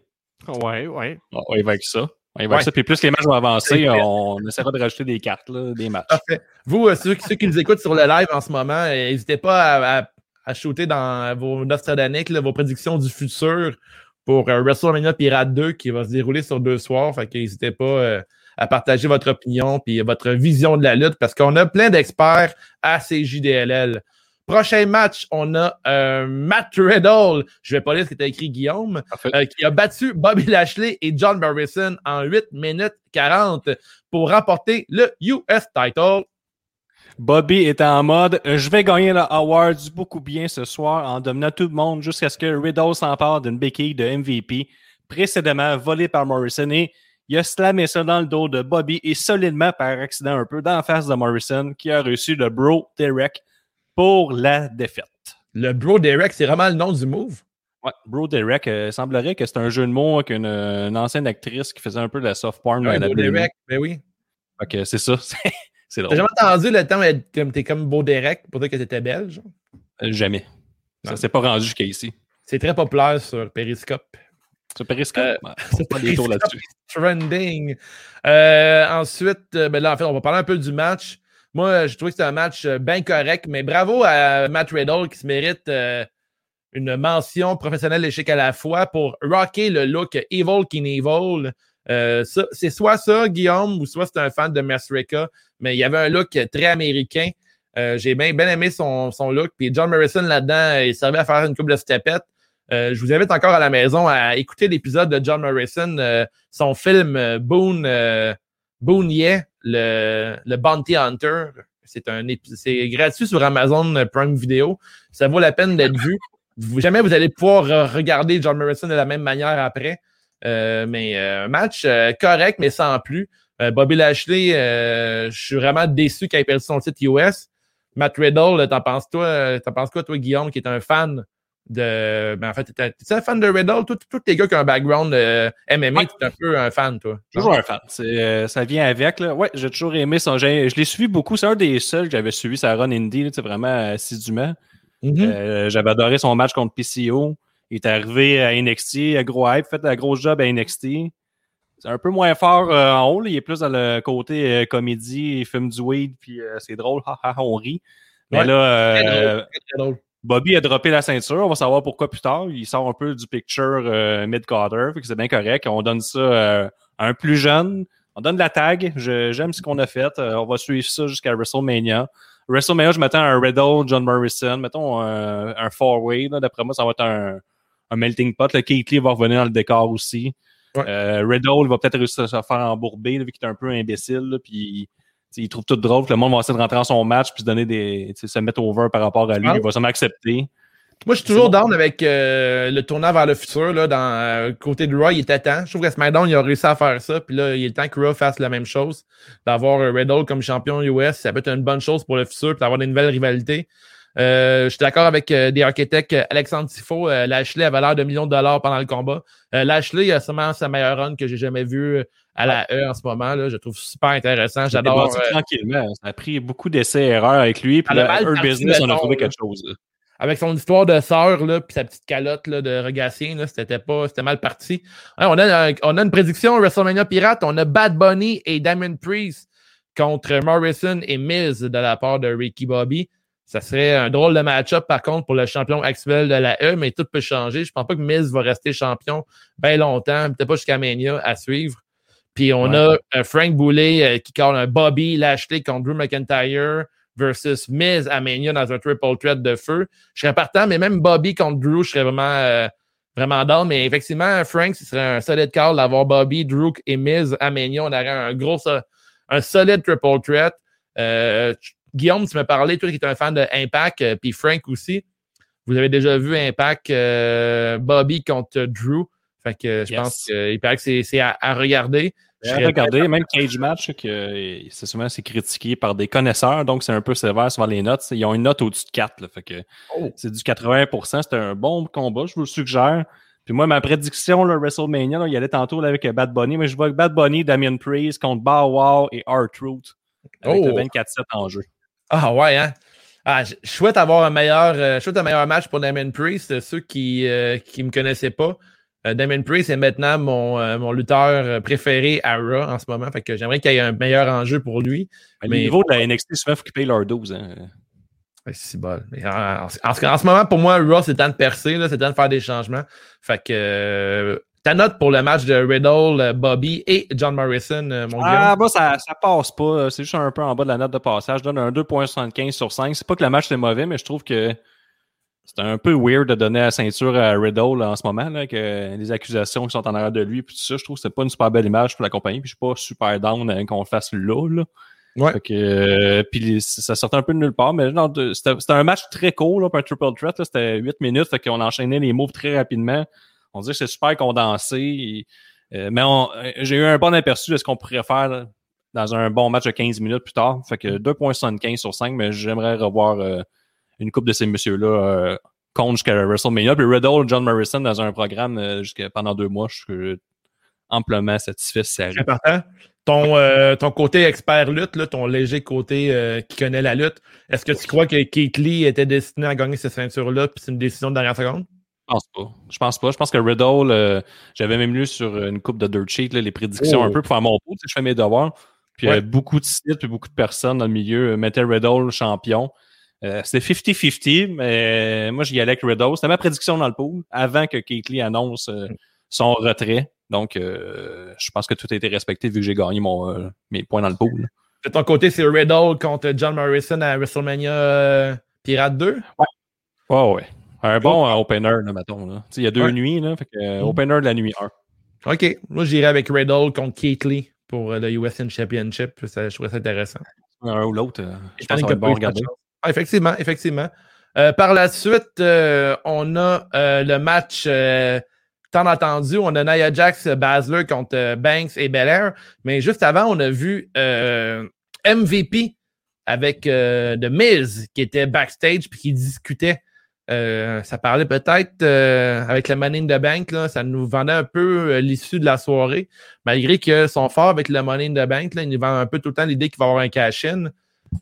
Ouais, ouais. On va avec ça. Il va Ouais. ça. Puis plus les matchs vont avancer, on essaiera de rajouter des cartes, là, des matchs. Parfait. Vous, euh, ceux, ceux qui nous écoutent sur le live en ce moment, euh, n'hésitez pas à, à, à shooter dans vos Nostradamus, vos prédictions du futur pour euh, WrestleMania Pirate 2 qui va se dérouler sur deux soirs. Fait que n'hésitez pas à partager votre opinion puis votre vision de la lutte parce qu'on a plein d'experts à CJDLL. Prochain match, on a euh, Matt Riddle. Je vais pas lire ce que tu écrit, Guillaume. Euh, qui a battu Bobby Lashley et John Morrison en 8 minutes 40 pour remporter le US title. Bobby est en mode je vais gagner le award du beaucoup bien ce soir en dominant tout le monde jusqu'à ce que Riddle s'empare d'une béquille de MVP précédemment volée par Morrison et il a slamé ça dans le dos de Bobby et solidement par accident un peu dans la face de Morrison qui a reçu le Bro Derek pour la défaite. Le Bro Derek, c'est vraiment le nom du move? Ouais, Bro Derek, euh, semblerait que c'est un jeu de mots avec une, ancienne actrice qui faisait un peu de la soft porn. Ouais, Bro. Derek, ben oui. Que c'est ça. c'est- C'est T'as drôle. jamais entendu le temps être comme t'es comme Beau Derek pour dire que t'étais belge? Euh, Jamais. Ça Non. s'est pas rendu jusqu'à ici. C'est très populaire sur Periscope. Sur Periscope, Euh, ouais, on pas des tours là-dessus. Trending. Euh, ensuite, euh, ben là, en fait, on va parler un peu du match. Moi, euh, j'ai trouvé que c'était un match euh, bien correct, mais bravo à Matt Riddle qui se mérite euh, une mention professionnelle d'échec à la fois pour rocker le look Evil King Evil. Euh, c'est soit ça, Guillaume, ou soit c'est un fan de Masreka, mais il y avait un look très américain. Euh, j'ai bien aimé son, son look. Puis John Morrison là-dedans, euh, il servait à faire une couple de stepettes. Euh, je vous invite encore à la maison à écouter l'épisode de John Morrison, son film Boone, Boone Yeah, le, le Bounty Hunter. C'est un c'est gratuit sur Amazon Prime Video. Ça vaut la peine d'être vu. Vous- jamais vous allez pouvoir euh, regarder John Morrison de la même manière après. Euh, mais euh, un match euh, correct, mais sans plus. Euh, Bobby Lashley, euh, je suis vraiment déçu qu'il ait perdu son titre US. Matt Riddle, t'en penses toi, euh, t'en penses quoi, toi, Guillaume, qui est un fan de. Ben, en fait, t'es un fan de Riddle? Tous tous les gars qui ont un background euh, MMA, Ouais. t'es un peu un fan, toi. Toujours un fan. Euh, ça vient avec. Là. Ouais, j'ai toujours aimé son. j'ai- Je l'ai suivi beaucoup. C'est un des seuls que j'avais suivi sa run indie, là, tu vraiment assidûment. Mhm. Euh, j'avais adoré son match contre PCO. Il est arrivé à NXT, à gros hype, fait un gros job à NXT. C'est un peu moins fort euh, en haut. là. Il est plus dans le côté euh, comédie, il fume du weed, puis euh, c'est drôle, ha, ha, on rit. Mais Ouais. là, Très euh, drôle, très, très drôle. Bobby a droppé la ceinture. On va savoir pourquoi plus tard. Il sort un peu du picture euh, mid-carter. C'est bien correct. On donne ça euh, à un plus jeune. On donne la tag. J'aime ce qu'on a fait. Euh, on va suivre ça jusqu'à WrestleMania. WrestleMania, je m'attends à un Riddle, John Morrison. Mettons un, un four-way. D'après moi, ça va être un, un melting pot. Le Keith Lee va revenir dans le décor aussi. Ouais. Euh, Riddle va peut-être réussir à se faire embourber, vu qu'il est un peu imbécile. là, puis il trouve tout drôle. que Le monde va essayer de rentrer dans son match puis se donner des. se mettre over par rapport à lui. Ah. Il va sûrement accepter. Moi, je suis toujours bon. down avec euh, le tournant vers le futur. Là, dans euh, côté de Raw, il était temps. Je trouve que SmackDown, il a réussi à faire ça. Puis là, il est temps que Raw fasse la même chose. D'avoir euh, Riddle comme champion US, ça peut être une bonne chose pour le futur, puis d'avoir des nouvelles rivalités. Euh, je suis d'accord avec euh, des architectes euh, Alexandre Tifo. Euh, Lashley avait l'air de millions de dollars pendant le combat. Euh, Lashley a sûrement sa meilleure run que j'ai jamais vue euh, à la E en ce moment. Là. Je trouve super intéressant. J'adore. Euh, tranquillement. Ça a pris beaucoup d'essais-erreurs avec lui. Puis le parti, Business, on a trouvé quelque chose. là. avec son histoire de sœur, là, puis sa petite calotte là, de regassien, c'était pas, c'était mal parti. Hein, on, a, on a une prédiction WrestleMania Pirate. On a Bad Bunny et Damon Priest contre Morrison et Miz de la part de Ricky Bobby. Ça serait un drôle de match-up, par contre, pour le champion actuel de la E, mais tout peut changer. Je pense pas que Miz va rester champion bien longtemps, peut-être pas jusqu'à Mania à suivre. Puis on Ouais. a euh, Frank Boulet euh, qui colle un Bobby Lashley contre Drew McIntyre versus Miz à Mania dans un triple threat de feu. Je serais partant, mais même Bobby contre Drew, je serais vraiment, euh, vraiment down. Mais effectivement, Frank, ce serait un solide call d'avoir Bobby, Drew et Miz à Mania. On aurait un gros, un solide triple threat. Euh, Guillaume, tu m'as parlé, toi qui es un fan de Impact, euh, puis Frank aussi. Vous avez déjà vu Impact euh, Bobby contre Drew. Fait que je Yes. pense qu'il paraît que c'est- c'est à, à regarder. Serais- regardé, même Cage Match, que euh, c'est souvent c'est critiqué par des connaisseurs, donc c'est un peu sévère sur les notes. Ils ont une note au-dessus de 4, là, fait que Oh. c'est du 80%. C'était un bon combat, je vous le suggère. Puis moi, ma prédiction, le WrestleMania, là, il y allait tantôt là, avec euh, Bad Bunny, mais je vois que Bad Bunny, Damien Priest contre Bow Wow et R-Truth avec Oh. le 24-7 en jeu. Ah ouais, hein? Ah, je souhaite avoir un meilleur, euh, je souhaite un meilleur match pour Damon Priest. Ceux qui euh, qui me connaissaient pas, Euh, Damon Priest est maintenant mon, euh, mon lutteur préféré à Raw en ce moment. Fait que j'aimerais qu'il y ait un meilleur enjeu pour lui. Mais Mais- au niveau de la NXT, souvent, il faut qu'ils payent leur 12. Hein. C'est bol. Mais en, en- en ce- en ce moment, pour moi, Raw, c'est temps de percer, là, c'est temps de faire des changements. Fait que euh, ta note pour le match de Riddle, euh, Bobby et John Morrison, euh, mon Ah, gars. bah, ça, ça passe pas. C'est juste un peu en bas de la note de passage. Je donne un 2.75 sur 5. C'est pas que le match était mauvais, mais je trouve que c'est un peu weird de donner la ceinture à Riddle là, en ce moment, là, que les accusations qui sont en arrière de lui, puis tout ça, je trouve que c'est pas une super belle image pour la compagnie, puis je suis pas super down euh, qu'on le fasse là. là. Ouais. Fait que, euh, puis ça sortait un peu de nulle part, mais c'était un match très court, pour un triple threat, c'était 8 minutes, fait qu'on enchaînait les moves très rapidement. On dirait que c'est super condensé. et, euh, mais euh, j'ai eu un bon aperçu de ce qu'on pourrait faire là, dans un bon match de 15 minutes plus tard. Fait que 2.75 sur 5, mais j'aimerais revoir euh, une coupe de ces messieurs-là euh, contre jusqu'à WrestleMania. Puis Riddle, John Morrison dans un programme euh, jusqu'à pendant deux mois, je suis amplement satisfait arrive. important. Ton, euh, ton côté expert lutte, là, ton léger côté euh, qui connaît la lutte, est-ce que tu crois que Keith Lee était destiné à gagner cette ceinture-là, puis c'est une décision de dernière seconde? Je pense pas. Je pense pas. Je pense que Riddle, euh, j'avais même lu sur une coupe de Dirt Sheet là, les prédictions Oh. un peu pour faire mon pot. Je fais mes devoirs. Puis Ouais. beaucoup de sites puis beaucoup de personnes dans le milieu mettaient Riddle champion. Euh, C'était 50-50, mais moi, j'y allais avec Riddle. C'était ma prédiction dans le pool avant que Keith Lee annonce euh, son retrait. Donc, euh, je pense que tout a été respecté vu que j'ai gagné mon, euh, mes points dans le pool. De ton côté, c'est Riddle contre John Morrison à WrestleMania Pirate 2. Ouais, ouais. Un bon euh, opener, là, mettons. là. Il y a deux Ouais. nuits, là. Fait que, Mm. opener de la nuit 1. OK. Moi, j'irai avec Riddle contre Keith Lee pour le USN Championship. Ça, je trouvais ça intéressant. Un ou l'autre. je pense que ça va être bon regarder. Ah, effectivement, effectivement. Euh, par la suite, euh, on a euh, le match tant attendu. On a Nia Jax Basler contre Banks et Belair. Mais juste avant, on a vu MVP avec The Miz qui était backstage puis qui discutait. Ça parlait peut-être avec le Money in the Bank, là, ça nous vendait un peu l'issue de la soirée, malgré qu'ils sont forts avec le Money in the Bank. Là, ils nous vendent un peu tout le temps l'idée qu'il va y avoir un cash-in.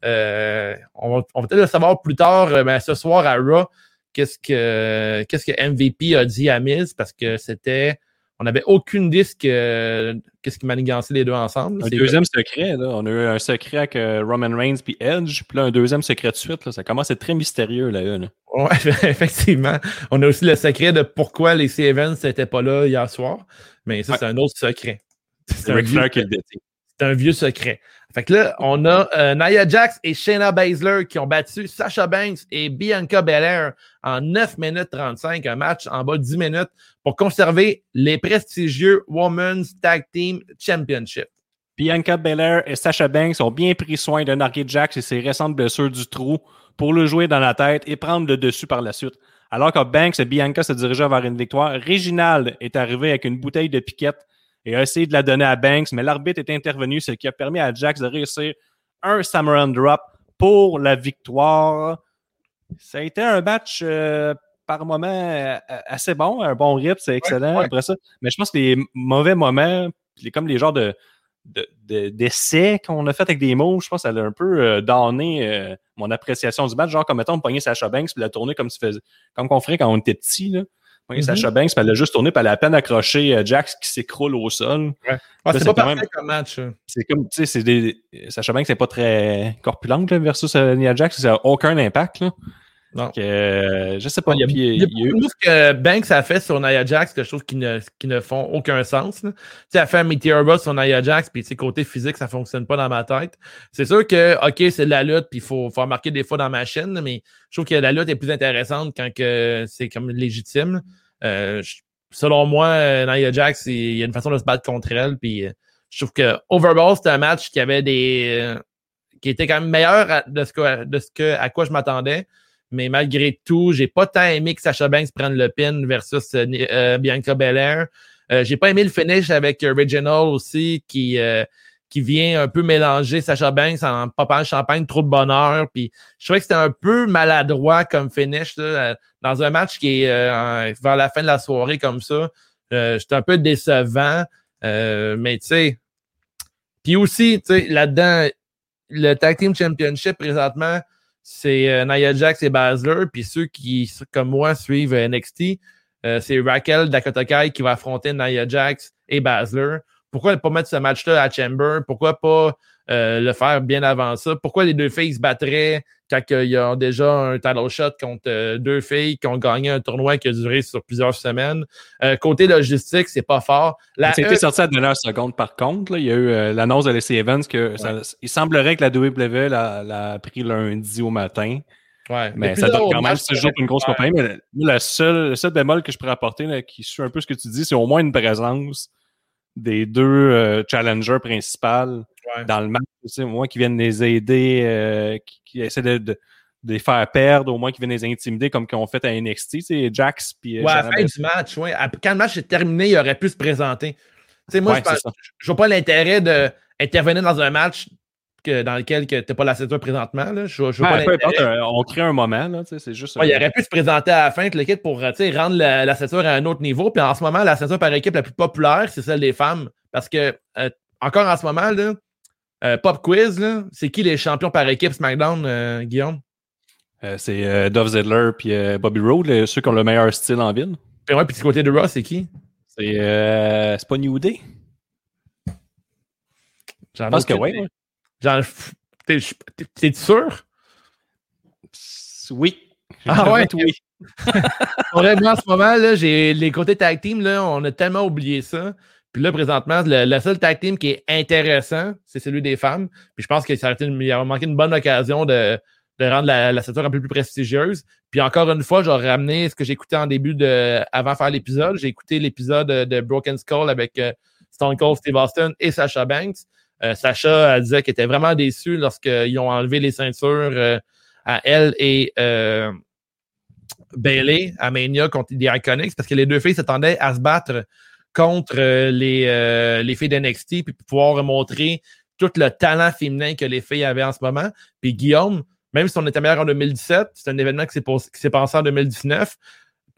Euh, on va, peut-être le savoir plus tard, euh, mais ce soir à Raw, qu'est-ce que qu'est-ce que MVP a dit à Miz parce que c'était. On n'avait aucune idée que- qu'est-ce qui manigançait les deux ensemble. Un deuxième secret, là. On a eu un secret avec euh, Roman Reigns puis Edge, puis là, un deuxième secret de suite, là. Ça commence à être très mystérieux, là. là. Ouais, effectivement. On a aussi le secret de pourquoi les C-Events n'étaient pas là hier soir. Mais ça, Ouais. c'est un autre secret. Un, vieux, c'est un vieux secret. Fait que là, on a euh, Nia Jax et Shayna Baszler qui ont battu Sasha Banks et Bianca Belair en 9 minutes 35, un match en bas de 10 minutes pour conserver les prestigieux Women's Tag Team Championship. Bianca Belair et Sasha Banks ont bien pris soin de narguer Jax et ses récentes blessures du trou pour le jouer dans la tête et prendre le dessus par la suite. Alors que Banks et Bianca se dirigeaient vers une victoire, Réginald est arrivé avec une bouteille de piquette et a essayé de la donner à Banks, mais l'arbitre est intervenu, ce qui a permis à Jax de réussir un Samurai Drop pour la victoire. Ça a été un match euh, par moment euh, assez bon, un bon rythme, c'est excellent ouais. après ça. Mais je pense que les mauvais moments, les, comme les genres de de- de- d'essais qu'on a fait avec des mots, je pense que ça a un peu euh, donné euh, mon appréciation du match. Genre, comme mettons, on pognait Sacha Banks puis la tourner comme, tu faisais, comme qu'on ferait quand on était petit. Là. Pogner Mhm. Sacha Banks, puis elle a juste tourné, puis elle a à peine accroché euh, Jax qui s'écroule au sol. Ah, Là, c'est pas parfait même- comme match. C'est comme, tu sais, c'est des. Sacha Banks, c'est pas très corpulente là, versus euh, Nia Jax, ça n'a aucun impact. Là. Non. Donc, euh, je sais pas. Il y a, il y a il y a eu- beaucoup de choses que Banks a fait sur Nia Jax que je trouve qui ne, qui ne font aucun sens. Tu sais, elle fait un Meteor Bus sur Nia Jax, puis tu sais, côté physique, ça fonctionne pas dans ma tête. C'est sûr que, OK, c'est de la lutte, puis il faut, faut remarquer des fois dans ma chaîne, mais je trouve que la lutte est plus intéressante quand que c'est comme légitime. Euh, je- selon moi, euh, Nia Jax, il y a une façon de se battre contre elle, puis euh, je trouve que overall, c'était un match qui avait des. euh, qui était quand même meilleur à- de ce que, de ce que, à quoi je m'attendais. Mais malgré tout, j'ai pas tant aimé que Sacha Banks prenne le pin versus euh, euh, Bianca Belair. Euh, j'ai pas aimé le finish avec euh, Reginald aussi, qui, euh, qui vient un peu mélanger Sacha Banks en popant le champagne, trop de bonheur. Puis je trouvais que c'était un peu maladroit comme finish là, euh, dans un match qui est euh, vers la fin de la soirée comme ça. J'étais un peu décevant. Mais tu sais. Puis aussi, tu sais, là-dedans, le Tag Team Championship présentement, c'est euh, Nia Jax et Basler. Puis ceux qui, comme moi, suivent euh, NXT, Euh, c'est Raquel Dakota Kai qui va affronter Nia Jax et Basler. Pourquoi ne pas mettre ce match-là à Chamber? Pourquoi pas euh, le faire bien avant ça? Pourquoi les deux filles se battraient quand ils ont déjà un title shot contre euh, deux filles qui ont gagné un tournoi qui a duré sur plusieurs semaines? Euh, côté logistique, c'est pas fort. La C'était E- sorti à la dernière seconde, par contre. là. il y a eu euh, l'annonce de l'essai Evans que ça- il semblerait que la WWE l'a, l'a pris lundi au matin. ouais, Mais ça donne quand même ce jour une grosse compagnie. Mais le- seul bémol que je pourrais apporter, là, qui suit un peu ce que tu dis, c'est au moins une présence des deux euh, challengers principales Ouais. dans le match. Tu sais, au moins qui viennent les aider, euh, qui, qui essaient de, de- de les faire perdre, au moins qui viennent les intimider comme qu'ils ont fait à NXT. C'est Jax puis euh, Ouais, à la fin du match, ouais. Quand le match est terminé, il aurait pu se présenter. Tu sais, moi, Ouais, je, vois pas l'intérêt d'intervenir dans un match que, dans lequel tu n'es pas la ceinture présentement. Là. Je, je vois Ouais, pas importe, euh, on crée un moment, c'est juste. Ouais, il aurait pu se présenter à la fin, le kit, pour rendre la, la ceinture à un autre niveau. Puis en ce moment, la ceinture par équipe la plus populaire, c'est celle des femmes. Parce que, euh, encore en ce moment, là, euh, Pop Quiz, là, c'est qui les champions par équipe SmackDown, euh, Guillaume? euh, c'est Dove Zedler puis Bobby Roode, ceux qui ont le meilleur style en ville. Puis ouais, puis du côté de Raw, c'est qui? C'est c'est pas New Day? J'en pense que oui. pff, t'es t'es- t'es sûr? Oui. Ah ouais? Oui. Vraiment, en ce moment, là, j'ai les côtés tag team, là, on a tellement oublié ça. Puis là, présentement, le, seul tag team qui est intéressant, c'est celui des femmes. Puis je pense ça aurait manqué une bonne occasion de, de rendre la, la ceinture un peu plus prestigieuse. Puis encore une fois, j'aurais ramené ce que écouté en début de. avant de faire l'épisode. J'ai écouté l'épisode de, Broken Skull avec euh, Stone Cold Steve Austin et Sasha Banks. Euh, Sacha elle disait qu'elle était vraiment déçue lorsqu'ils ont enlevé les ceintures euh, à elle et Bailey à Mania contre les Iconics parce que les deux filles s'attendaient à se battre contre euh, les, euh, les filles d'NXT puis pouvoir montrer tout le talent féminin que les filles avaient en ce moment. Puis Guillaume, même si on était meilleur en 2017, c'est un événement qui s'est passé en 2019.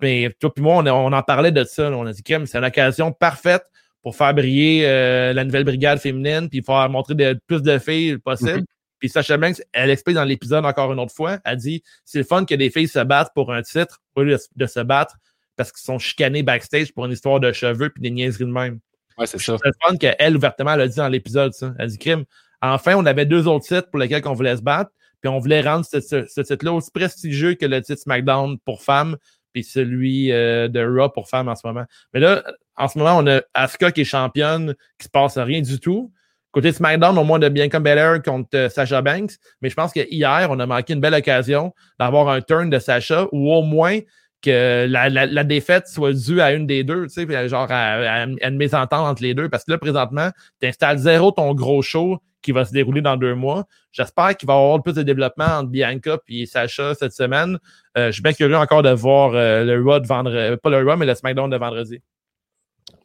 Mais toi puis moi, on, en parlait de ça. On a dit que c'est une occasion parfaite pour faire briller euh, la nouvelle brigade féminine puis faire montrer de, plus de filles possible. Puis Sacha Banks, elle explique dans l'épisode encore une autre fois, elle dit c'est le fun que des filles se battent pour un titre au lieu de, de se battre parce qu'ils sont chicanés backstage pour une histoire de cheveux puis des niaiseries de même. Ouais, c'est ça. C'est le fun qu'elle, ouvertement, elle a dit dans l'épisode, ça. Elle dit, crime, enfin, on avait deux autres titres pour lesquels on voulait se battre, puis on voulait rendre ce, ce- ce titre-là aussi prestigieux que le titre SmackDown pour femmes, puis celui euh, de Raw pour femmes en ce moment. Mais là, en ce moment, on a Asuka qui est championne, qui se passe rien du tout. Côté SmackDown, au moins de Bianca Belair contre euh, Sasha Banks, mais je pense que hier, on a manqué une belle occasion d'avoir un turn de Sasha, ou au moins que la, la, la défaite soit due à une des deux, tu sais, genre à, une mésentente entre les deux. Parce que là, présentement, tu installes zéro ton gros show qui va se dérouler dans deux mois. J'espère qu'il va y avoir plus de développement entre Bianca et Sacha cette semaine. Euh, je suis bien curieux encore de voir euh, le Raw de vendredi, pas le Raw, mais le SmackDown de vendredi.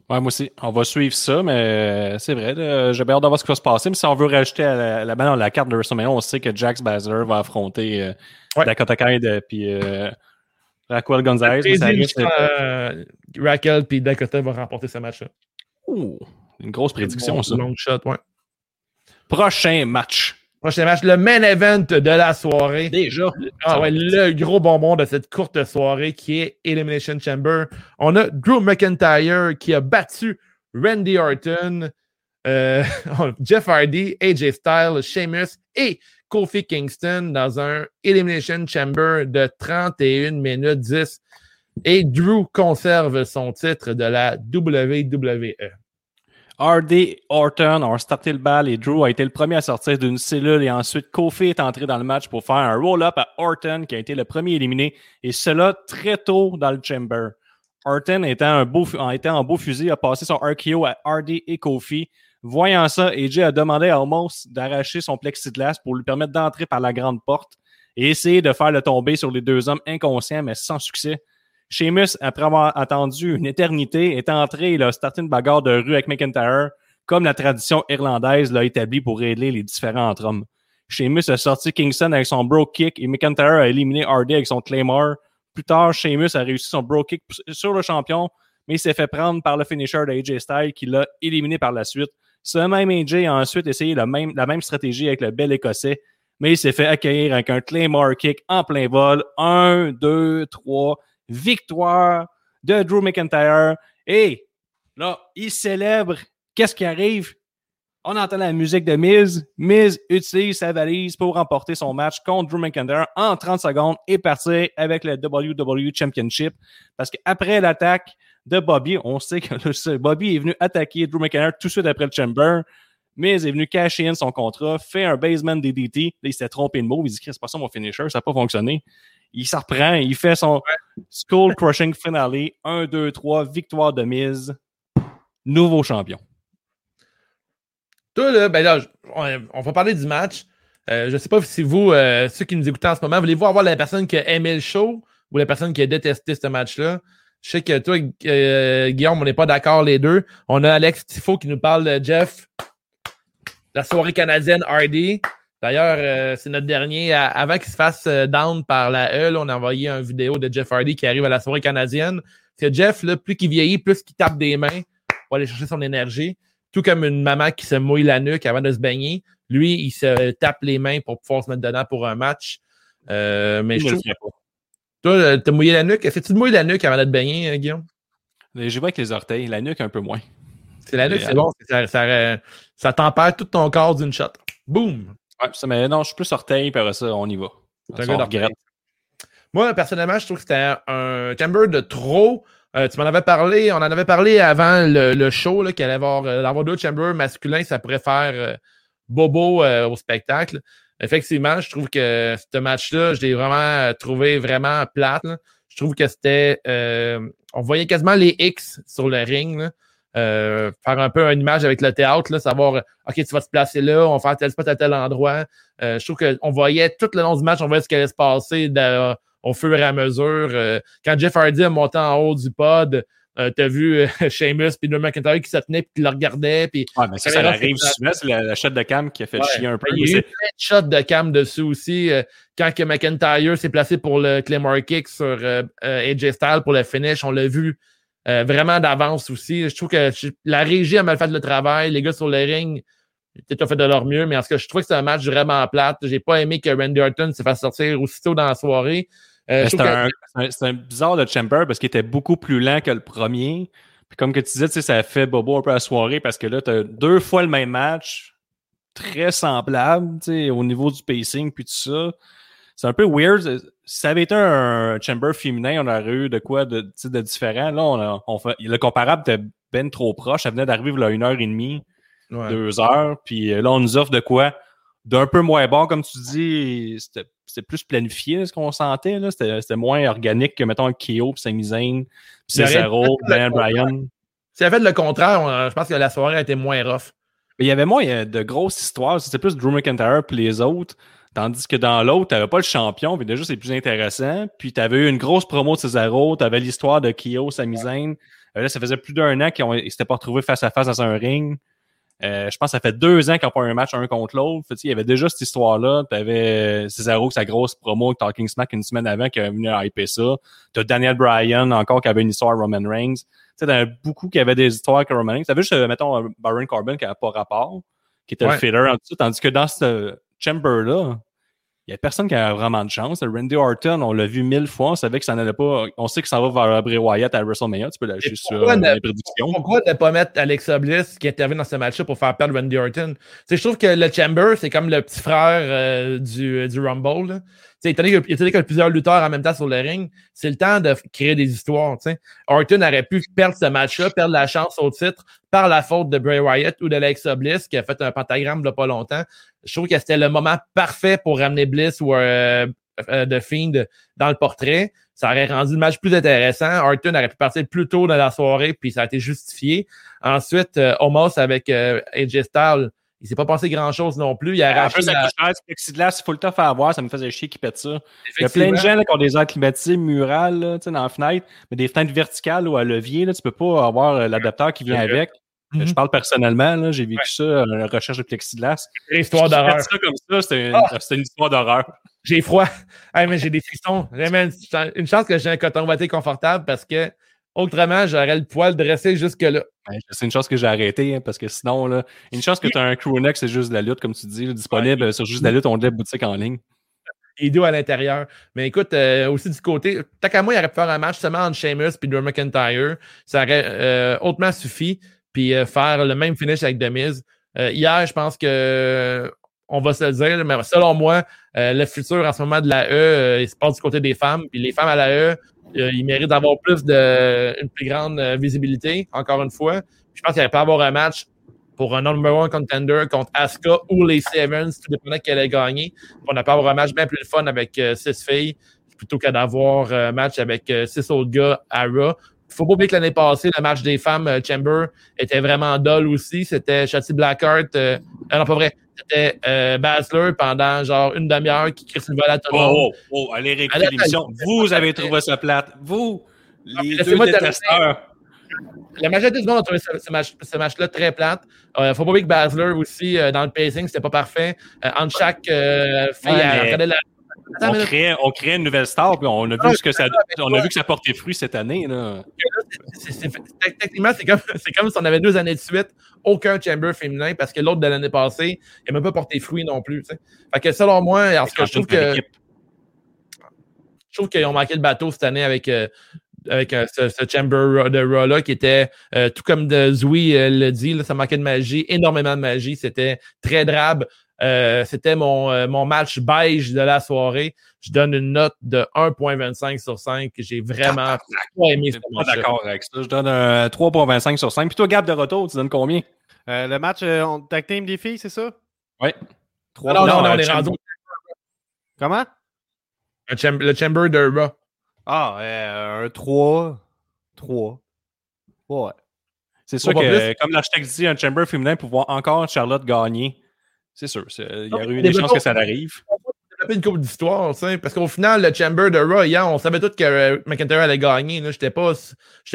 Ouais, moi aussi. On va suivre ça, mais euh, c'est vrai. J'ai bien hâte de voir ce qui va se passer. Mais si on veut rajouter à la, la, dans la carte de WrestleMania, on sait que Jax Baszler va affronter euh, Ouais. Dakota Kai et puis euh, Raquel Gonzalez. mais ça risque d'être- Euh, Raquel et Dakota vont remporter ce match-là. Ouh, une grosse prédiction, ça. Long shot, ouais. Prochain match. Prochain match, le main event de la soirée. Déjà. Ah ouais, le gros bonbon de cette courte soirée qui est Elimination Chamber. On a Drew McIntyre qui a battu Randy Orton, euh, Jeff Hardy, AJ Styles, Sheamus et Kofi Kingston dans un Elimination Chamber de 31 minutes 10. Et Drew conserve son titre de la. WWE. Hardy Orton ont starté le bal et Drew a été le premier à sortir d'une cellule et ensuite Kofi est entré dans le match pour faire un roll-up à Orton qui a été le premier éliminé et cela très tôt dans le chamber. Orton étant, un beau, en étant en beau fusil a passé son RKO à Hardy et Kofi. Voyant ça, AJ a demandé à Omos d'arracher son plexiglas pour lui permettre d'entrer par la grande porte et essayer de faire le tomber sur les deux hommes inconscients mais sans succès. Sheamus, après avoir attendu une éternité, est entré et a starté une bagarre de rue avec McIntyre, comme la tradition irlandaise l'a établi pour régler les différents entre hommes. Sheamus a sorti Kingston avec son bro kick et McIntyre a éliminé Hardy avec son Claymore. Plus tard, Sheamus a réussi son bro kick sur le champion, mais il s'est fait prendre par le finisher de AJ Styles qui l'a éliminé par la suite. Ce même AJ a ensuite essayé la même stratégie avec le bel écossais, mais il s'est fait accueillir avec un Claymore kick en plein vol. Un, deux, trois victoire de Drew McIntyre. Et là, il célèbre. Qu'est-ce qui arrive? On entend la musique de Miz. Miz utilise sa valise pour remporter son match contre Drew McIntyre en 30 secondes et partir avec le WWE Championship. Parce qu'après l'attaque de Bobby, on sait que Bobby est venu attaquer Drew McIntyre tout de suite après le Chamber. Miz est venu cacher in son contrat, fait un basement DDT. Là, il s'est trompé de mot. Il dit que c'est pas ça mon finisher, ça n'a pas fonctionné. Il s'en reprend, il fait son Skull Crushing Finale. 1, 2, 3, victoire de Miz. Nouveau champion. Toi, là, ben là, on, va parler du match. Euh, je sais pas si vous, euh, ceux qui nous écoutent en ce moment, voulez-vous avoir la personne qui a aimé le show ou la personne qui a détesté ce match-là? Je sais que toi, euh, Guillaume, on n'est pas d'accord les deux. On a Alex Tifo qui nous parle de Jeff, la soirée canadienne Hardy. D'ailleurs, euh, c'est notre dernier. à- avant qu'il se fasse euh, down par la E, là, on a envoyé une vidéo de Jeff Hardy qui arrive à la soirée canadienne. C'est Jeff, là, plus qu'il vieillit, plus qu'il tape des mains pour aller chercher son énergie. Tout comme une maman qui se mouille la nuque avant de se baigner. Lui, il se tape les mains pour pouvoir se mettre dedans pour un match. Mais Je je trouve. Toi, euh, t'as mouillé la nuque. Est-ce que tu te mouilles la nuque avant de te baigner, euh, Guillaume? J'y vais avec les orteils, la nuque un peu moins. C'est la nuque, c'est bon. Ça, ça, euh, ça tempère tout ton corps d'une shot. Boum! Ouais, ça, mais non, je suis plus orteil, puis après ça, on y va. Ça, gars on regrette. Moi, personnellement, je trouve que c'était un chamber de trop. Euh, tu m'en avais parlé, on en avait parlé avant le, le show, qu'il allait avoir, euh, d'avoir deux chambers masculins, ça pourrait faire euh, bobo euh, au spectacle. Effectivement, je trouve que ce match-là, je l'ai vraiment euh, trouvé vraiment plate. là. Je trouve que c'était. euh, on voyait quasiment les X sur le ring. là. Euh, faire un peu une image avec le théâtre, là, savoir OK, tu vas te placer là, on va faire tel spot à tel endroit. Euh, je trouve qu'on voyait tout le long du match, on voyait ce qui allait se passer au fur et à mesure. Euh, quand Jeff Hardy a monté en haut du pod, euh, t'as vu euh, Sheamus puis Drew McIntyre qui se tenait puis qui le regardait. Puis Ouais, mais ça, ça arrive souvent. C'est la, la shot de cam qui a fait Ouais. chier un peu. il y a eu plein de shots de cam dessus aussi. euh, quand que McIntyre s'est placé pour le Claymore Kick sur euh, AJ Styles pour le finish, on l'a vu euh, vraiment d'avance aussi. Je trouve que je- la régie a mal fait le travail. Les gars sur le ring, peut-être ont fait de leur mieux, mais en tout cas, je trouve que c'est un match vraiment plate. J'ai pas aimé que Randy Orton se fasse sortir aussitôt dans la soirée. Euh, je C'est un, c'est un- bizarre de Chamber parce qu'il était beaucoup plus lent que le premier. Puis comme que tu disais, tu sais, ça a fait bobo un peu à la soirée parce que là, tu as deux fois le même match, très semblable tu sais, au niveau du pacing puis tout ça. C'est un peu weird. Si ça avait été un Chamber féminin, on aurait eu de quoi de, tu sais, de différent. Là, on a- on fait, le comparable était ben trop proche. Ça venait d'arriver a une heure et demie Ouais. deux heures. Puis euh, là, on nous offre de quoi? D'un peu moins bon, comme tu dis, c'était c'était plus planifié ce qu'on sentait. là. C'était c'était moins organique que, mettons, Kyo, puis Sami-Zayn, puis Cesaro, fait le Dan Bryan. Si elle fait le contraire, on- je pense que la soirée a été moins rough. Mais il y avait moins euh, de grosses histoires. C'était plus Drew McIntyre puis les autres. Tandis que dans l'autre, t'avais pas le champion, puis déjà, c'est plus intéressant. Puis t'avais eu une grosse promo de Cesaro, t'avais l'histoire de Kyo, Sami-Zayn. Euh, là, ça faisait plus d'un an qu'ils ils s'étaient pas retrouvés face à face dans un ring. Euh, je pense que ça fait deux ans qu'ils n'ont pas un match un contre l'autre. Fait, tu sais, Il y avait déjà cette histoire-là. Tu avais Cesaro, sa grosse promo avec Talking Smack une semaine avant qui est venu hyper ça. Tu as Daniel Bryan encore qui avait une histoire Roman Reigns. Tu sais, beaucoup qui avaient des histoires avec Roman Reigns. Tu juste, euh, mettons, euh, Baron Corbin qui n'avait pas rapport, qui était Ouais. le filler en dessous. Tandis que dans ce chamber-là, il n'y a personne qui a vraiment de chance. Randy Orton, on l'a vu mille fois. On savait que ça n'allait pas. On sait que ça va vers Bray Wyatt à WrestleMania. Tu peux lâcher sur euh, ne- les prédictions. Pourquoi ne pas mettre Alexa Bliss qui intervient dans ce match-là pour faire perdre Randy Orton? Je trouve que le Chamber, c'est comme le petit frère euh, du, du Rumble. là. Étant donné qu'il y a plusieurs lutteurs en même temps sur le ring, c'est le temps de créer des histoires. tu sais. Orton aurait pu perdre ce match-là, perdre la chance au titre par la faute de Bray Wyatt ou d'Alexa Bliss qui a fait un pentagramme il y a pas longtemps. Je trouve que c'était le moment parfait pour ramener Bliss ou euh, euh, de Fiend dans le portrait. Ça aurait rendu le match plus intéressant. Orton aurait pu partir plus tôt dans la soirée, puis ça a été justifié. Ensuite, euh, Omos avec euh, AJ Styles, il s'est pas passé grand-chose non plus. Il a arraché ça la... coûte cher, plexiglas, il faut le temps à avoir, ça me faisait chier qu'ils pètent ça. Il y a plein de gens là, qui ont des airs climatisés murales là, tu sais, dans la fenêtre, mais des fenêtres verticales ou à levier, là, tu peux pas avoir euh, l'adapteur qui vient avec. Mhm. Je parle personnellement, là, j'ai vécu ça, euh, la recherche de plexiglas. Histoire Qui d'horreur. pète ça comme ça, c'était une, Ah! c'était une histoire d'horreur. J'ai froid. Hey, mais j'ai des frissons. C'est une chance que j'ai un coton watté confortable parce que autrement, j'aurais le poil dressé jusque-là. Ouais, C'est une chose que j'ai arrêté, hein, parce que sinon, là, une chance que tu as un crew neck, c'est juste de la lutte, comme tu dis, là, disponible sur juste de la lutte, on boutique en ligne. doux à l'intérieur. Mais écoute, euh, aussi du côté, tant qu'à moi, il aurait pu faire un match seulement entre Sheamus et Drew McIntyre. Ça aurait euh, hautement suffi. Puis euh, faire le même finish avec Demise. Euh, hier, je pense que on va se le dire, mais selon moi, euh, le futur en ce moment de la E, euh, il se passe du côté des femmes. Puis les femmes à la E, euh, ils méritent d'avoir plus de une plus grande euh, visibilité, encore une fois. Je pense qu'il aurait pu avoir un match pour un number one contender contre Asuka ou les Sevens, tout dépendant qu'elle ait gagné. On a pas avoir un match bien plus fun avec euh, six filles plutôt que d'avoir un match avec six autres gars à Raw. Faut pas oublier que l'année passée, le match des femmes euh, Chamber était vraiment dull aussi. C'était Shotzi Blackheart. Euh, non, pas vrai. C'était euh, Basler pendant genre une demi-heure qui crie volet à tout le monde. Oh, oh, oh, allez réécouter l'émission. Vous avez trouvé ça plate. Vous, les deux laissez-moi terminer. détesteurs. La majorité du monde a trouvé ce, ce match, match-là très plate. Euh, faut pas oublier que Basler aussi, dans le pacing, c'était pas parfait. Entre chaque fille, Ouais, elle mais- la. On créait, on créait une nouvelle star, puis on a Ah, vu ce que ça, on a vu que ça portait fruit cette année. Là. Techniquement, c'est comme, comme si on avait deux années de suite, aucun chamber féminin, parce que l'autre de l'année passée, il n'a même pas porté fruit non plus. Fait que selon moi, parce que je trouve que je trouve qu'ils ont manqué le bateau cette année avec, euh, avec euh, ce, ce Chamber de Raw-là qui était, euh, tout comme de Zoui le dit, là, ça manquait de magie, énormément de magie. C'était très drabe. Euh, C'était mon, euh, mon match beige de la soirée. Je donne une note de 1.25 sur 5. J'ai vraiment pas aimé Je ce suis pas match d'accord avec ça. Je donne un 3.25 sur 5. Puis toi, Gab de retour, tu donnes combien? Euh, le match euh, on- tag team des filles, c'est ça? Ouais. Trois. Non, non, Non, non, on est rendu Comment? un cham- le Chamber de Raw. Ah, euh, un 3. 3. Ouais. C'est sûr que, plus. comme l'architecte dit, un chamber féminin pour voir encore Charlotte gagner, c'est sûr. c'est- Il y aurait eu des chances que ça arrive. développer une tu sais, parce qu'au final, le Chamber de Raw, hier, on savait tous que euh, McIntyre allait gagner. Je n'étais pas,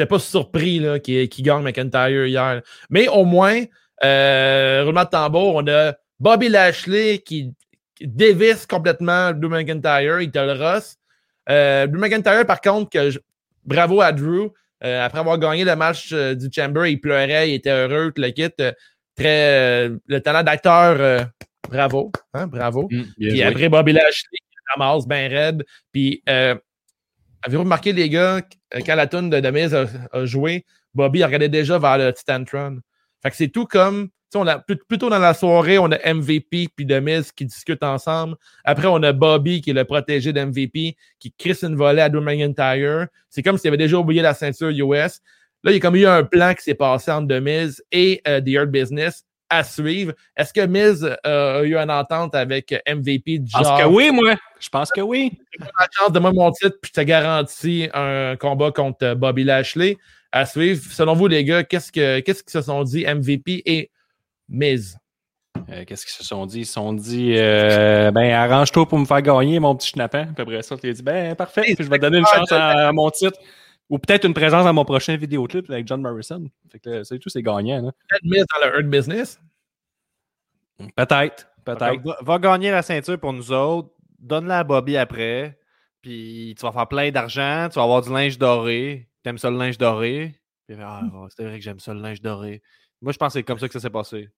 pas surpris qu'il gagne McIntyre hier. Mais au moins, euh, roulement de tambour, on a Bobby Lashley qui, qui dévisse complètement Drew McIntyre, il te le rosse. Euh, Drew McIntyre, par contre, que je- bravo à Drew. Euh, après avoir gagné le match euh, du Chamber, il pleurait, il était heureux, tout le kit. Très, euh, le talent d'acteur, euh, bravo. Hein, bravo. Puis après, Bobby Lashley, ramasse bien raide. Puis, euh, avez-vous remarqué, les gars, quand la tune de Demise a, a joué, Bobby regardait déjà vers le Titantron. Fait que c'est tout comme, on a, plus- plutôt dans la soirée, on a MVP puis Demise qui discutent ensemble. Après, on a Bobby qui est le protégé d'MVP, qui crisse une volée à Drew McIntyre. C'est comme s'il avait déjà oublié la ceinture US. Là, il y a comme eu un plan qui s'est passé entre Demise et euh, The Earth Business à suivre. Est-ce que Miz euh, a eu une entente avec MVP du Je pense genre? que oui, moi. Je pense que oui. la chance de moi mon titre, puis je te garantis un combat contre euh, Bobby Lashley à suivre. Selon vous, les gars, qu'est-ce que qu'est-ce qu'ils se sont dit MVP et Miz? Euh, Qu'est-ce qu'ils se sont dit? Ils se sont dit, euh, ben, arrange-toi pour me faire gagner, mon petit schnappant. Puis après ça, tu as dit, ben, parfait. Puis je vais te donner une chance à, à mon titre. Ou peut-être une présence dans mon prochain vidéoclip avec John Morrison. Fait que euh, c'est tout, c'est gagnant. Peut-être dans le Earth Business. Peut-être. Peut-être. Va, va gagner la ceinture pour nous autres. Donne-la à Bobby après. Puis tu vas faire plein d'argent. Tu vas avoir du linge doré. T'aimes ça le linge doré? Puis, ah, c'est vrai que j'aime ça le linge doré. Moi, je pense que c'est comme ça que ça s'est passé.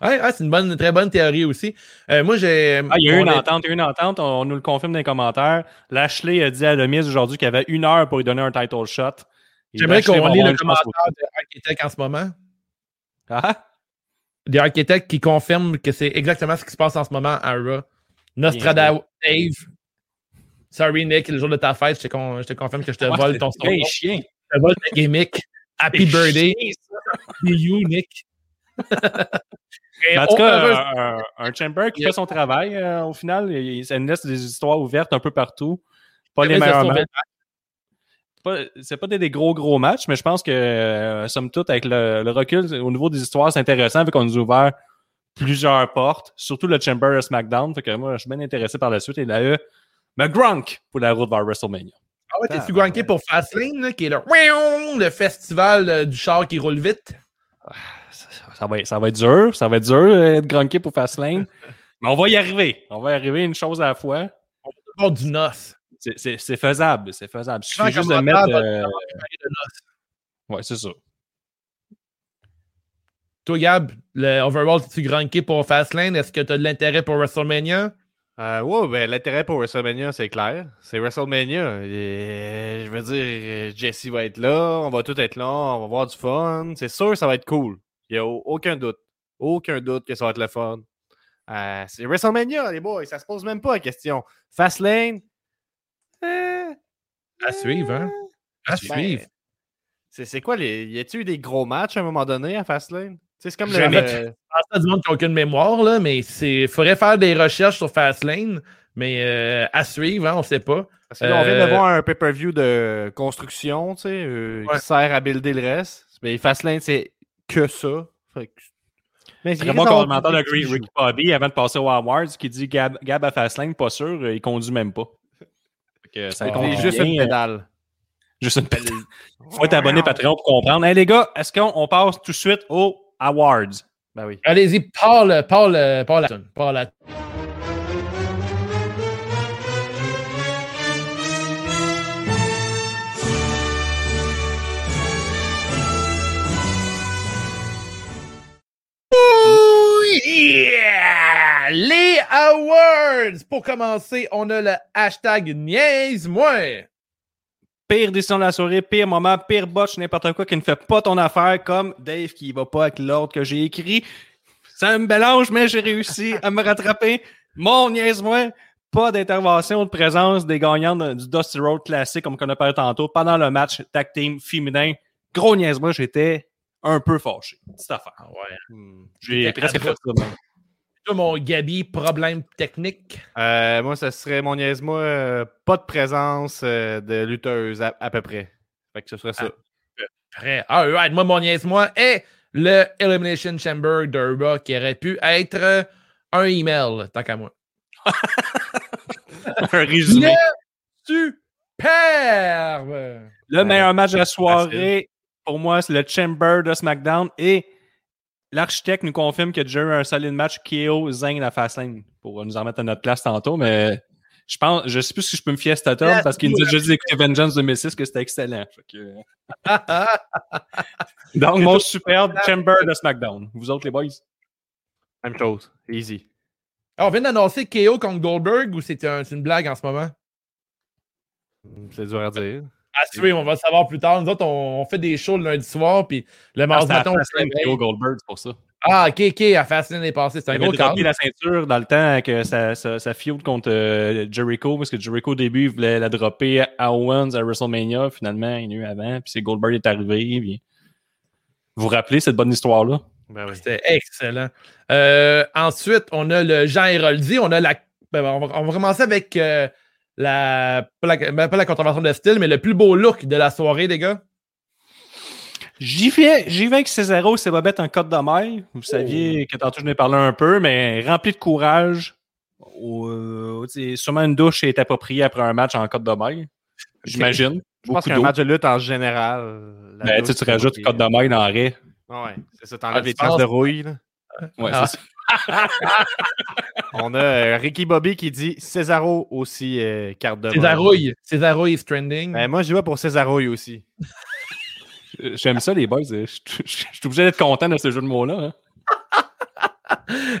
Ouais, c'est une, bonne, très bonne théorie aussi. Euh, moi, j'ai. Ah, il y a eu une est- entente, une entente, on, on nous le confirme dans les commentaires. Lashley a dit à Demise aujourd'hui qu'il avait une heure pour lui donner un title shot. J'aimerais qu'on lit le commentaire de Architect en ce moment. Ah, Des architectes qui confirment que c'est exactement ce qui se passe en ce moment à Raw. Nostradamus Dave. Sorry, Nick, le jour de ta fête, je te, con- je te confirme que je te vole ton son. chien. Je te vole ta gimmick. Happy birthday. chien, you, Nick. Et en tout cas, un, un Chamber qui Yeah. fait son travail, euh, au final, il, ça nous laisse des histoires ouvertes un peu partout. Pas les meilleurs matchs. Pas- C'est pas des, des gros, gros matchs, mais je pense que, euh, somme toute, avec le, le recul au niveau des histoires, c'est intéressant, vu qu'on nous a ouvert plusieurs portes, surtout le Chamber de SmackDown. Fait que moi, je suis bien intéressé par la suite. Et là, mais Grunk pour la route vers WrestleMania. Ah ouais, t'es-tu granké pour Fastlane, là, qui est le, le festival euh, du char qui roule vite? Ça, ça va, être- ça va être dur. Ça va être dur euh, de grunker pour Fastlane. mais on va y arriver. On va y arriver une chose à la fois. Pas du noce. C'est- faisable. C'est faisable. Il Souvent, suffit juste de on mettre. euh. Ouais, c'est ça. Toi, Gab, le overall, t'es-tu granké pour Fastlane? Est-ce que t'as de l'intérêt pour WrestleMania? Euh, ouais, ben, l'intérêt pour WrestleMania, c'est clair. C'est WrestleMania. Et, je veux dire, Jesse va être là, on va tout être là, on va avoir du fun. C'est sûr, ça va être cool. Il n'y a au- aucun doute. Aucun doute que ça va être le fun. Euh, c'est WrestleMania, les boys. Ça se pose même pas la question. Fastlane. euh, À suivre, hein? À ben, suivre. c'est c'est quoi les. Y a-tu eu des gros matchs à un moment donné à Fastlane? C'est comme le- Jamais. le. Je pense à du monde qui n'a aucune mémoire, là, mais il faudrait faire des recherches sur Fastlane. Mais euh, à suivre, hein, on ne sait pas. Parce que là, on vient Euh, de voir un pay-per-view de construction, tu sais, euh, Ouais. qui sert à builder le reste. Mais Fastlane, c'est que ça. Fait que- Mais Très bon commentaire de Ricky. Ricky Bobby avant de passer aux Awards qui dit Gab, Gab à Fastlane, pas sûr, euh, il conduit même pas. Que ça est juste une euh, pédale. Juste une pédale. Faut être abonné Patreon pour comprendre. Hey les gars, est-ce qu'on on passe tout de suite aux Awards? Ben oui. Allez-y, parle, parle, parle la parle yeah! Les awards! Pour commencer, on a le hashtag niaise-moi. Pire décision de la soirée, pire moment, pire botch, n'importe quoi qui ne fait pas ton affaire, comme Dave qui va pas avec l'ordre que j'ai écrit. Ça me mélange, mais j'ai réussi à me rattraper. Mon niaise-moi, pas d'intervention de présence des gagnants du Dusty Road Classic, comme on a parlé tantôt, pendant le match tag team féminin. Gros niaise-moi, j'étais un peu fâché. Petite affaire. Ah ouais. Hmm. J'ai presque fait ça. même. Toi, mon Gabi, problème technique? Euh, moi, ça serait mon niaise-moi, euh, pas de présence euh, de lutteuse à, à peu près. Fait que ce serait ça. Prêt. Ah, ouais, moi, mon niaise-moi est le Elimination Chamber de Raw qui aurait pu être un email, tant qu'à moi. un résumé. Superbe! Le meilleur match de la soirée, pour moi, c'est le Chamber de SmackDown. Et l'architecte nous confirme qu'il y a déjà eu un solide match KO Zane la Fastlane pour nous en mettre à notre place tantôt. Mais je pense, je sais plus si je peux me fier à cet homme parce qu'il nous a déjà dit d'écouter Vengeance 2006 que c'était excellent. Que- Donc, mon superbe Chamber de SmackDown. Vous autres, les boys? Même chose. Easy. Ah, on vient d'annoncer KO contre Goldberg ou c'est un- c'est une blague en ce moment? C'est dur à dire. Ah, oui, on va le savoir plus tard. Nous autres, on, on fait des shows le lundi soir, puis le Ah, mardi à matin, on se réveille. Goldberg, c'est pour ça. Ah, ok, ok, à Fastlane est passé. C'est un Il gros cadre. la ceinture dans le temps que ça, ça, ça feud contre euh, Jericho, parce que Jericho, au début, il voulait la dropper à Owens à WrestleMania. Finalement, il y en a eu avant, puis c'est Goldberg est arrivé. Puis... Vous vous rappelez cette bonne histoire-là? Ben oui. C'était excellent. Euh, ensuite, on a le Jean Héroldi. On a la. ben, on, va, on va commencer avec euh, la pas, la. ben, pas la contravention de style, mais le plus beau look de la soirée, les gars. J'y vais, j'y vais avec Cesaro, c'est Bobette en code de mer. Vous saviez que tantôt je n'ai parlé un peu, mais rempli de courage. Au- euh, sûrement une douche est appropriée après un match en code de mer. J'imagine. Je pense qu'un match de lutte en général. Ben, tu rajoutes code de mer dans l'arrêt. Ah Ouais, c'est ça. T'enlèves Ah, les tu penses- traces de rouille. là. Ouais, Ah. c'est ça. On a euh, Ricky Bobby qui dit Cesaro aussi, euh, carte de. Césarouille. Césarouille is trending. Ben, moi, je vais pour Cesarouille aussi. J'aime ça, les boys. Je je- suis obligé d'être content de ce jeu de mots-là. hein.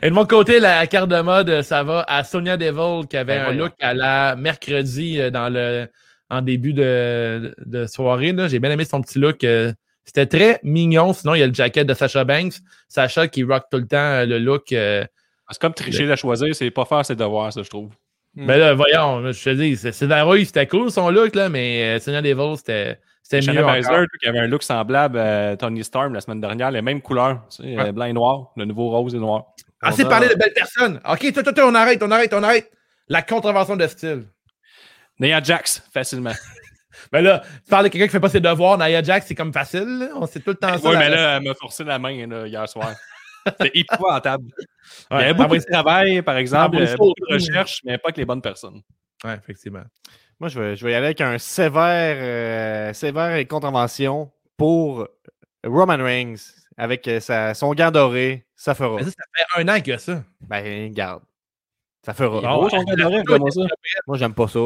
Et de mon côté, la carte de mode, ça va à Sonia Devil qui avait Ben un voyons. look à la mercredi euh, dans le en début de, de soirée. là. J'ai bien aimé son petit look. euh, C'était très mignon. Sinon, il y a le jacket de Sacha Banks. Sacha qui rock tout le temps euh, le look. euh, C'est comme tricher la choisir, c'est pas faire ses devoirs, ça, je trouve. Mais là, voyons, je te dis, c'est c'est la rouille, c'était cool son look, là, mais euh, Sonia Devil, c'était c'était mieux. Baszler, qui avait un look semblable à Tony Storm la semaine dernière, les mêmes couleurs, tu sais, Ouais. blanc et noir, le nouveau rose et noir. Assez On a- parlé de belles personnes. OK, toi, toi, toi, on arrête, on arrête, on arrête. La contravention de style. Nia Jax, facilement. Mais là, tu parles de quelqu'un qui fait pas ses devoirs. Nia Jax, c'est comme facile. là. On sait tout le temps ça. oui, mais là, elle m'a forcé la main là, hier soir. C'était épouvantable. Il y Ouais, avait beaucoup envoie- de travail, par exemple, il ça beaucoup au de recherches, mais pas avec les bonnes personnes. Ouais, effectivement. Moi, je vais, je vais y aller avec un sévère, euh, sévère et contravention pour Roman Reigns avec euh, sa, son gant doré. Ça fera. Mais ça, ça fait un an qu'il y a ça. Ben, garde. Ça fera. Ah Oh, doré, ça. Moi, j'aime pas ça.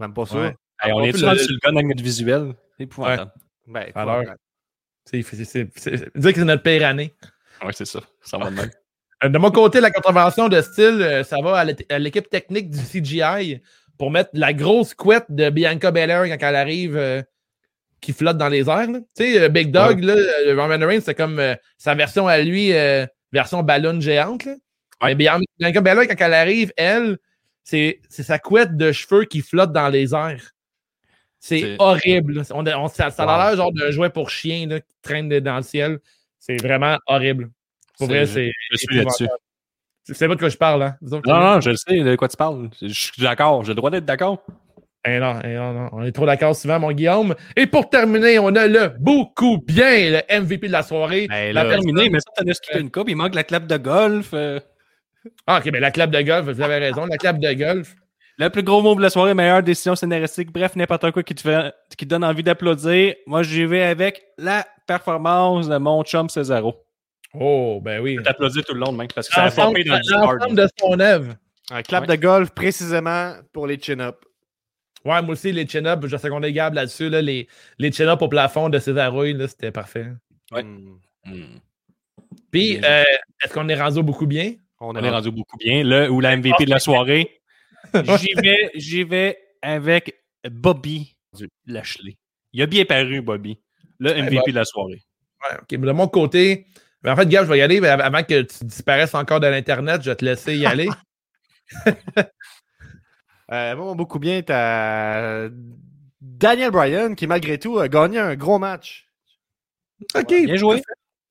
J'aime pas ça. Ouais. Hey, on est sur le gun avec notre visuel? C'est épouvantable. Ben, Alors, faut- C'est, c'est, c'est, c'est- dire que c'est notre pire année. Ouais, c'est ça. Ça va de même. Euh, De mon côté, la contravention de style, euh, ça va à l'é- à l'équipe technique du CGI pour mettre la grosse couette de Bianca Belair quand elle arrive euh, qui flotte dans les airs. là. Tu sais, Big Dog, là, euh, Roman Reigns, c'est comme euh, sa version à lui, euh, version ballon géante. là. Mais Bian- Bianca Belair, quand elle arrive, elle, c'est c'est sa couette de cheveux qui flotte dans les airs. C'est horrible. On, on- ça, ça a l'air genre d'un jouet pour chien là, qui traîne dans le ciel. C'est vraiment horrible. Pour vrai, c'est. Je suis là-dessus. C'est pas de quoi je parle, hein? Non, non, je le sais de quoi tu parles. Je suis d'accord. J'ai le droit d'être d'accord. Eh non, eh non, non, on est trop d'accord souvent, mon Guillaume. Et pour terminer, on a le beaucoup bien, le MVP de la soirée. Ben, La là, Terminé, mais ça, t'en as skippé une coupe. Il manque la clap de golf. euh. Ah, ok, ben la clap de golf, vous avez raison, la clap de golf. Le plus gros mot de la soirée, meilleure décision scénaristique. Bref, n'importe quoi qui te, fait, qui te donne envie d'applaudir. Moi, j'y vais avec la performance de mon chum Cesaro. Oh, ben oui. T'applaudir tout le long, même, parce que ça a pompé dans le de son œuvre. un clap Ouais. de golf précisément pour les chin-up. Ouais, moi aussi, les chin-ups, je secondais Gab là-dessus, là, les, les chin-ups au plafond de Césarouille, là, c'était parfait. Ouais. Hmm. Puis, euh, est-ce qu'on est rendu au beaucoup bien? On, On est rendu beaucoup bien. Là, où la MVP de la soirée, j'y vais, j'y vais avec Bobby Lashley. Il a bien paru, Bobby. Le MVP bon. de la soirée. Ouais, ok, mais de mon côté, en fait, Gab, je vais y aller, mais avant que tu disparaisses encore de l'Internet, je vais te laisser y aller. Euh, moi, beaucoup bien, t'as Daniel Bryan qui, malgré tout, a gagné un gros match. OK. Bien joué.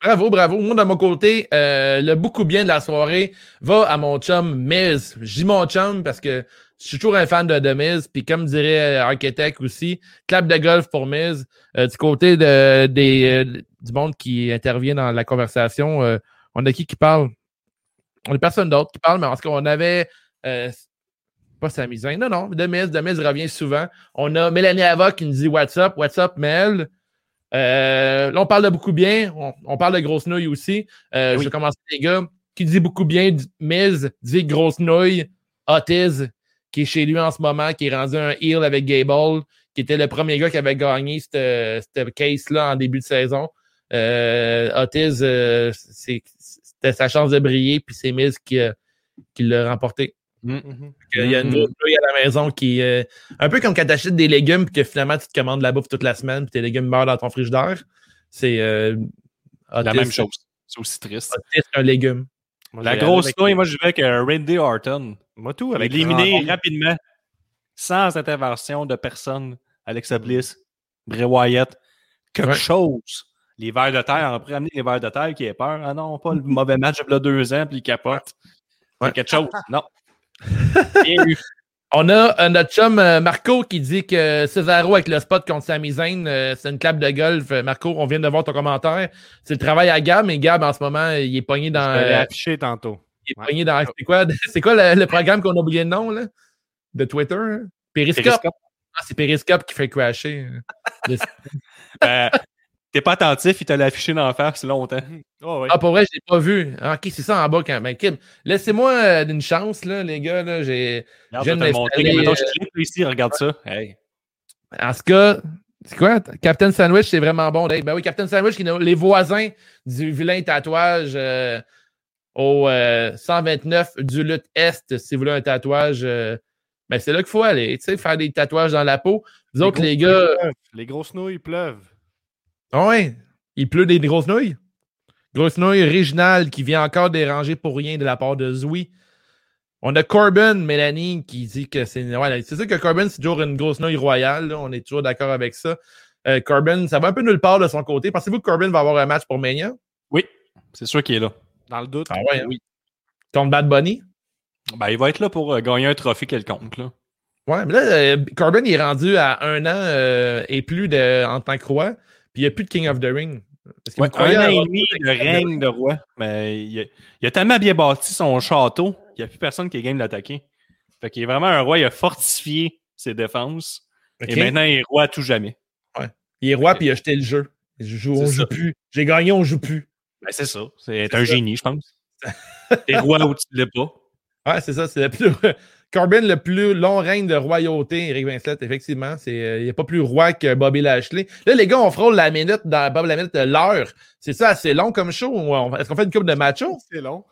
Bravo, bravo. Moi, de mon côté, euh, le beaucoup bien de la soirée va à mon chum Miz. Dis mon chum parce que je suis toujours un fan de, de Miz. Puis comme dirait euh, Architect aussi, clap de golf pour Miz. Euh, du côté de, des, euh, du monde qui intervient dans la conversation, euh, on a qui qui parle? On a personne d'autre qui parle, mais en tout cas, on avait... pas Sami Zayn. Non, non. De Miz, de Miz revient souvent. On a Mélanie Ava qui nous dit What's up? What's up, Mel? Euh, là, on parle de beaucoup bien. On, on parle de grosse nouille aussi. Euh, Je vais commencer, les gars. Qui dit beaucoup bien, Miz dit grosse nouille. Otis, qui est chez lui en ce moment, qui est rendu un heel avec Gable, qui était le premier gars qui avait gagné cette, case-là en début de saison. Euh, Otis, euh, c'était sa chance de briller, puis c'est Miz qui, qui l'a remporté. Mhm. Il y a une grosse nouille à la maison qui est un peu comme quand tu achètes des légumes puis que finalement tu te commandes la bouffe toute la semaine puis tes légumes meurent dans ton frigidaire. C'est euh, La même chose. C'est aussi triste. Otis, un légume. Moi, La grosse nouille, moi, je vais avec euh, Randy Orton. Moi, tout avec Éliminé rapidement, sans intervention de personne. Alexa Bliss, Bray Wyatt, quelque Ouais. chose. Les vers de terre, on pourrait amener les vers de terre qui est peur. Ah non, pas le mauvais match il y a deux ans, puis il capote. Ouais. quelque chose. Non. Bien. On a euh, notre chum euh, Marco qui dit que Cesaro avec le spot contre Sami Zayn, euh, c'est une clap de golf. Marco, on vient de voir ton commentaire. C'est le travail à Gab, mais Gab, en ce moment, il est pogné dans. Je l'ai euh, affiché tantôt. il est Ouais. pogné dans. C'est quoi, c'est quoi le, le programme qu'on a oublié le nom, là? De Twitter? hein? Periscope. Périscope. Ah, c'est Periscope qui fait crasher. Euh, T'es pas attentif, il te l'a affiché d'en face longtemps. Oh, oui. Ah, pour vrai, je l'ai pas vu. Ah, ok, c'est ça en bas quand même. Kim, Laissez-moi euh, une chance, là, les gars. Là, j'ai... Regarde, Je je vais te viens de montrer. Mettons, je euh, clique ici, regarde ça. Hey. En ce cas, c'est quoi? Captain Sandwich, c'est vraiment bon. Dave. Ben oui, Captain Sandwich, qui est les voisins du vilain tatouage euh, au euh, 129 du Lutte Est, si vous voulez un tatouage. euh, ben c'est là qu'il faut aller, tu sais, faire des tatouages dans la peau. Vous autres, gros- les gars, pleuvent. Les grosses nouilles pleuvent. Ah ouais, il pleut des grosses nouilles. Grosse nouille originale qui vient encore déranger pour rien de la part de Zoui. On a Corbin, Mélanie, qui dit que c'est. Ouais, c'est sûr que Corbin, c'est toujours une grosse nouille royale. là. On est toujours d'accord avec ça. Euh, Corbin, ça va un peu nulle part de son côté. Pensez-vous que Corbin va avoir un match pour Mania? Oui, c'est sûr qu'il est là. Dans le doute. Ah ouais, oui. Contre Bad Bunny? Ben, il va être là pour euh, gagner un trophée quelconque. Là. Ouais, mais là, euh, Corbin il est rendu à un an euh, et plus de, en tant que roi, puis il n'y a plus de King of the Ring. Est-ce que Ouais, un an et demi de règne de roi. Mais il a, il a tellement bien bâti son château qu'il n'y a plus personne qui est game de l'attaquer. Fait qu'il est vraiment un roi, il a fortifié ses défenses. Et maintenant, il est roi à tout jamais. Il est roi, puis il a jeté le jeu. Je joue, on joue plus. J'ai gagné, on joue plus. Ben, c'est ça. C'est un ça. génie, je pense. T'es roi où tu ne l'es pas. Ouais, c'est ça. C'est le plus. Corbin, le plus long règne de royauté, Eric Vincent, effectivement. C'est, euh, il n'est pas plus roi que Bobby Lashley. Là, les gars, on frôle la minute, dans, pas la minute, l'heure. C'est ça assez long comme show? on- Est-ce qu'on fait une coupe de macho? C'est long.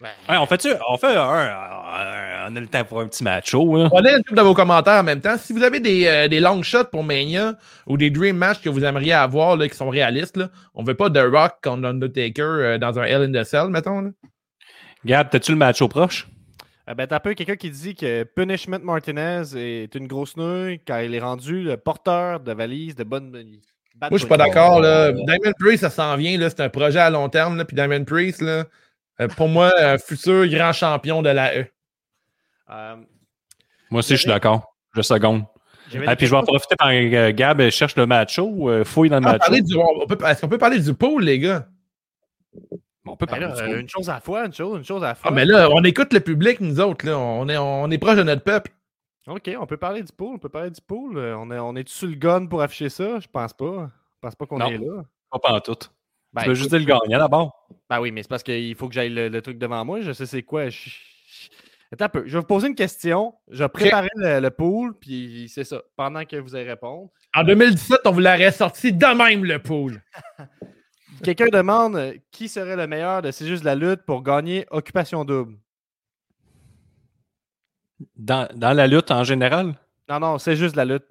Ouais, on fait, on fait un, un- On a le temps pour un petit show. Là. Prenez une couple de vos commentaires en même temps. Si vous avez des, euh, des long shots pour Mania ou des dream matchs que vous aimeriez avoir là, qui sont réalistes, là, on veut pas de Rock contre Undertaker euh, dans un Hell in the Cell, mettons. Là. Gab, t'as-tu le match au proche? Ah ben, t'as un peu quelqu'un qui dit que Punishment Martinez est une grosse nouille car il est rendu le porteur de valise de bonne. Moi, je suis pas d'accord. là. Diamond Priest, ça s'en vient. là. C'est un projet à long terme. Là. Puis Diamond Priest, là, euh, pour moi, un futur grand champion de la E. Euh, Moi aussi, je suis d'accord. Je seconde. Ah, puis je vais en profiter pendant que Gab cherche le euh, fouille dans le Ah, du- on peut- Est-ce qu'on peut parler du pool, les gars? On peut Ben parler là, euh, une chose à la fois, une chose, une chose à la fois. Ah, mais là, on écoute le public, nous autres. Là. On, est, on est proche de notre peuple. Ok, on peut parler du pool, on peut parler du pool. Euh, On est, on est sur le gun pour afficher ça? Je pense pas. Je pense pas qu'on est là. Pas pantoute. Ben, tu veux juste dire le gagnant d'abord. Ben oui, mais c'est parce qu'il faut que j'aille le, le truc devant moi. Je sais c'est quoi. Je- Attends un peu. Je vais vous poser une question. Je vais préparer le, le pool, puis c'est ça. Pendant que vous allez répondre. En 2017, on vous l'aurait sorti de même, le pool. Quelqu'un demande euh, qui serait le meilleur de C'est juste la lutte pour gagner Occupation Double? Dans, dans la lutte en général? Non, non, c'est juste la lutte.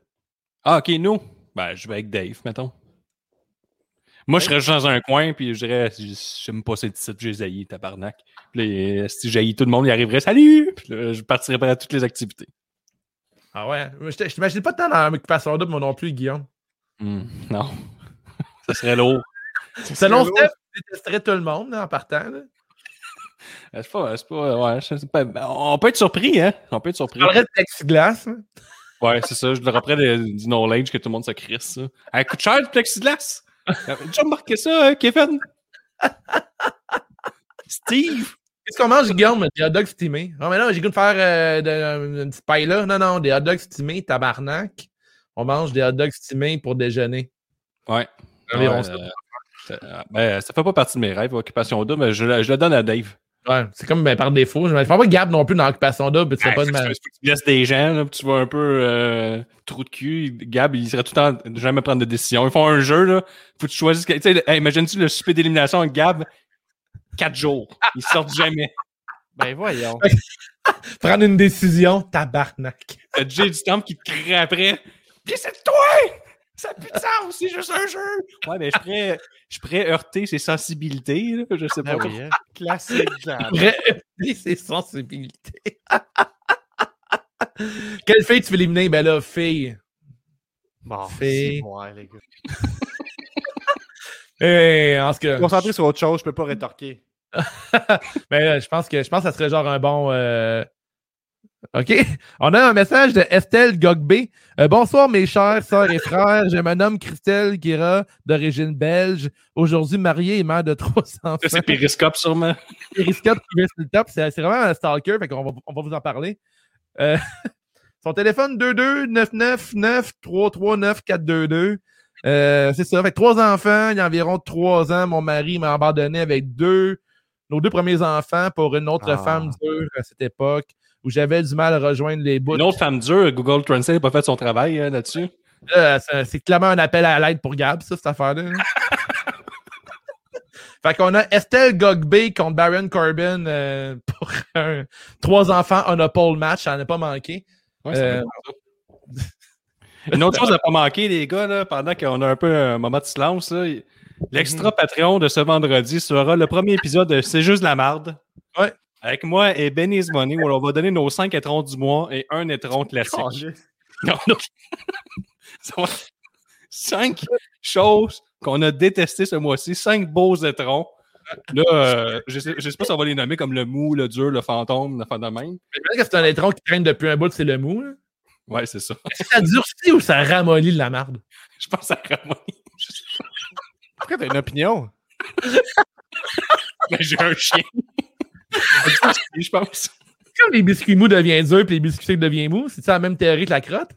Ah, ok, nous? Ben, je vais avec Dave, mettons. Moi, je serais juste dans un coin, puis je dirais, même pas ces titres, j'ai zaï, tabarnak. Puis là, si j'ai tout le monde, il arriverait, salut! Puis là, je partirais à toutes les activités. Ah ouais? Je t'imagine pas tant dans l'occupation double, moi non plus, Guillaume. Hmm, non. Ça serait lourd. Selon. Steph, tu détesterais tout le monde là, en partant. Là. Euh, C'est pas, c'est pas, ouais, sais pas. Ben, On peut être surpris, hein? On peut être surpris. parlerais de plexiglas. hein. Ouais, c'est ça. Je le reprends du knowledge que tout le monde se crisse, ça. Elle coûte cher, le plexiglas! Déjà remarqué ça, hein, Kevin? Steve! Qu'est-ce qu'on mange, Guillaume? Des hot dogs steamés. Non, mais non, j'ai goût de faire euh, de- une petite paille là. Non, non, des hot dogs steamés, tabarnak. On mange des hot dogs steamés pour déjeuner. Ouais. Environ Ouais, ça. euh, euh, ben, ça fait pas partie de mes rêves, Occupation double, mais je, le- je le donne à Dave. Ouais, c'est comme ben, par défaut. Je ne pas Gab non plus dans l'occupation double. Tu fais Ouais, pas de mal. tu- faut que tu laisses des gens, là, tu vois un peu euh, trou de cul. Gab, il serait tout le temps jamais prendre de décision. Ils font un jeu, là. Faut que tu choisisses. Tu sais, hey, imagine-tu le souper d'élimination avec Gab? Quatre jours. Ils sortent jamais. Ben voyons. Prendre une décision, tabarnak. T'as Jay du Temple qui te crie après. Puis c'est toi! Ça pue de sens, c'est juste un jeu! Ouais, mais je pourrais, je pourrais heurter ses sensibilités, là. Je sais pas. Ben oui, hein. Classique. Gab. Vrai, ses sensibilités. Quelle fille tu veux éliminer? Ben là, fille. Bon, c'est moi, les gars. Eh, en ce que. Concentré sur autre chose, je peux pas rétorquer. Mais euh, je pense que je pense que ça serait genre un bon. euh, OK? On a un message de Estelle Gogbé. Euh, bonsoir, mes chers sœurs et frères. Je me nomme Christelle Guira, d'origine belge. Aujourd'hui mariée et mère de trois enfants. C'est Périscope, sûrement. Periscope qui vient sur le top. C'est vraiment un stalker, fait qu'on va, on va vous en parler. Euh, son téléphone 22-999-339-422. Euh, c'est ça. Fait que trois enfants, il y a environ trois ans, mon mari m'a abandonné avec deux, nos deux premiers enfants pour une autre Ah. femme dure à cette époque où j'avais du mal à rejoindre les bouts. Une autre femme dure, Google Translate n'a pas fait son travail hein, là-dessus. Là, c'est c'est clairement un appel à l'aide pour Gab, ça, cette affaire-là. là. fait qu'on a Estelle Gogbé contre Baron Corbin euh, pour un trois enfants on a pole match, ça n'a pas manqué. Ouais, Euh. Une autre chose à pas manquer, les gars, là, pendant qu'on a un peu un moment de silence, là, l'extra Patreon de ce vendredi sera le premier épisode de C'est juste la marde. Ouais. Avec moi et Benny's Money, où on va donner nos 5 étrons du mois et un étron classique. Non, non. Ça va- Cinq choses qu'on a détestées ce mois-ci. Cinq beaux étrons. Là, euh, je, sais, je sais pas si on va les nommer comme le mou, le dur, le fantôme, de même. Je pense que c'est un étron qui traîne depuis un bout, c'est le mou. là. Ouais, c'est ça. Est-ce que ça durcit ou ça ramollit de la marde? Je pense à Ramon. Pourquoi t'as une opinion? Mais j'ai un chien. Je pense. Comme les biscuits mous deviennent durs puis les biscuits secs deviennent mous. C'est ça la même théorie que la crotte?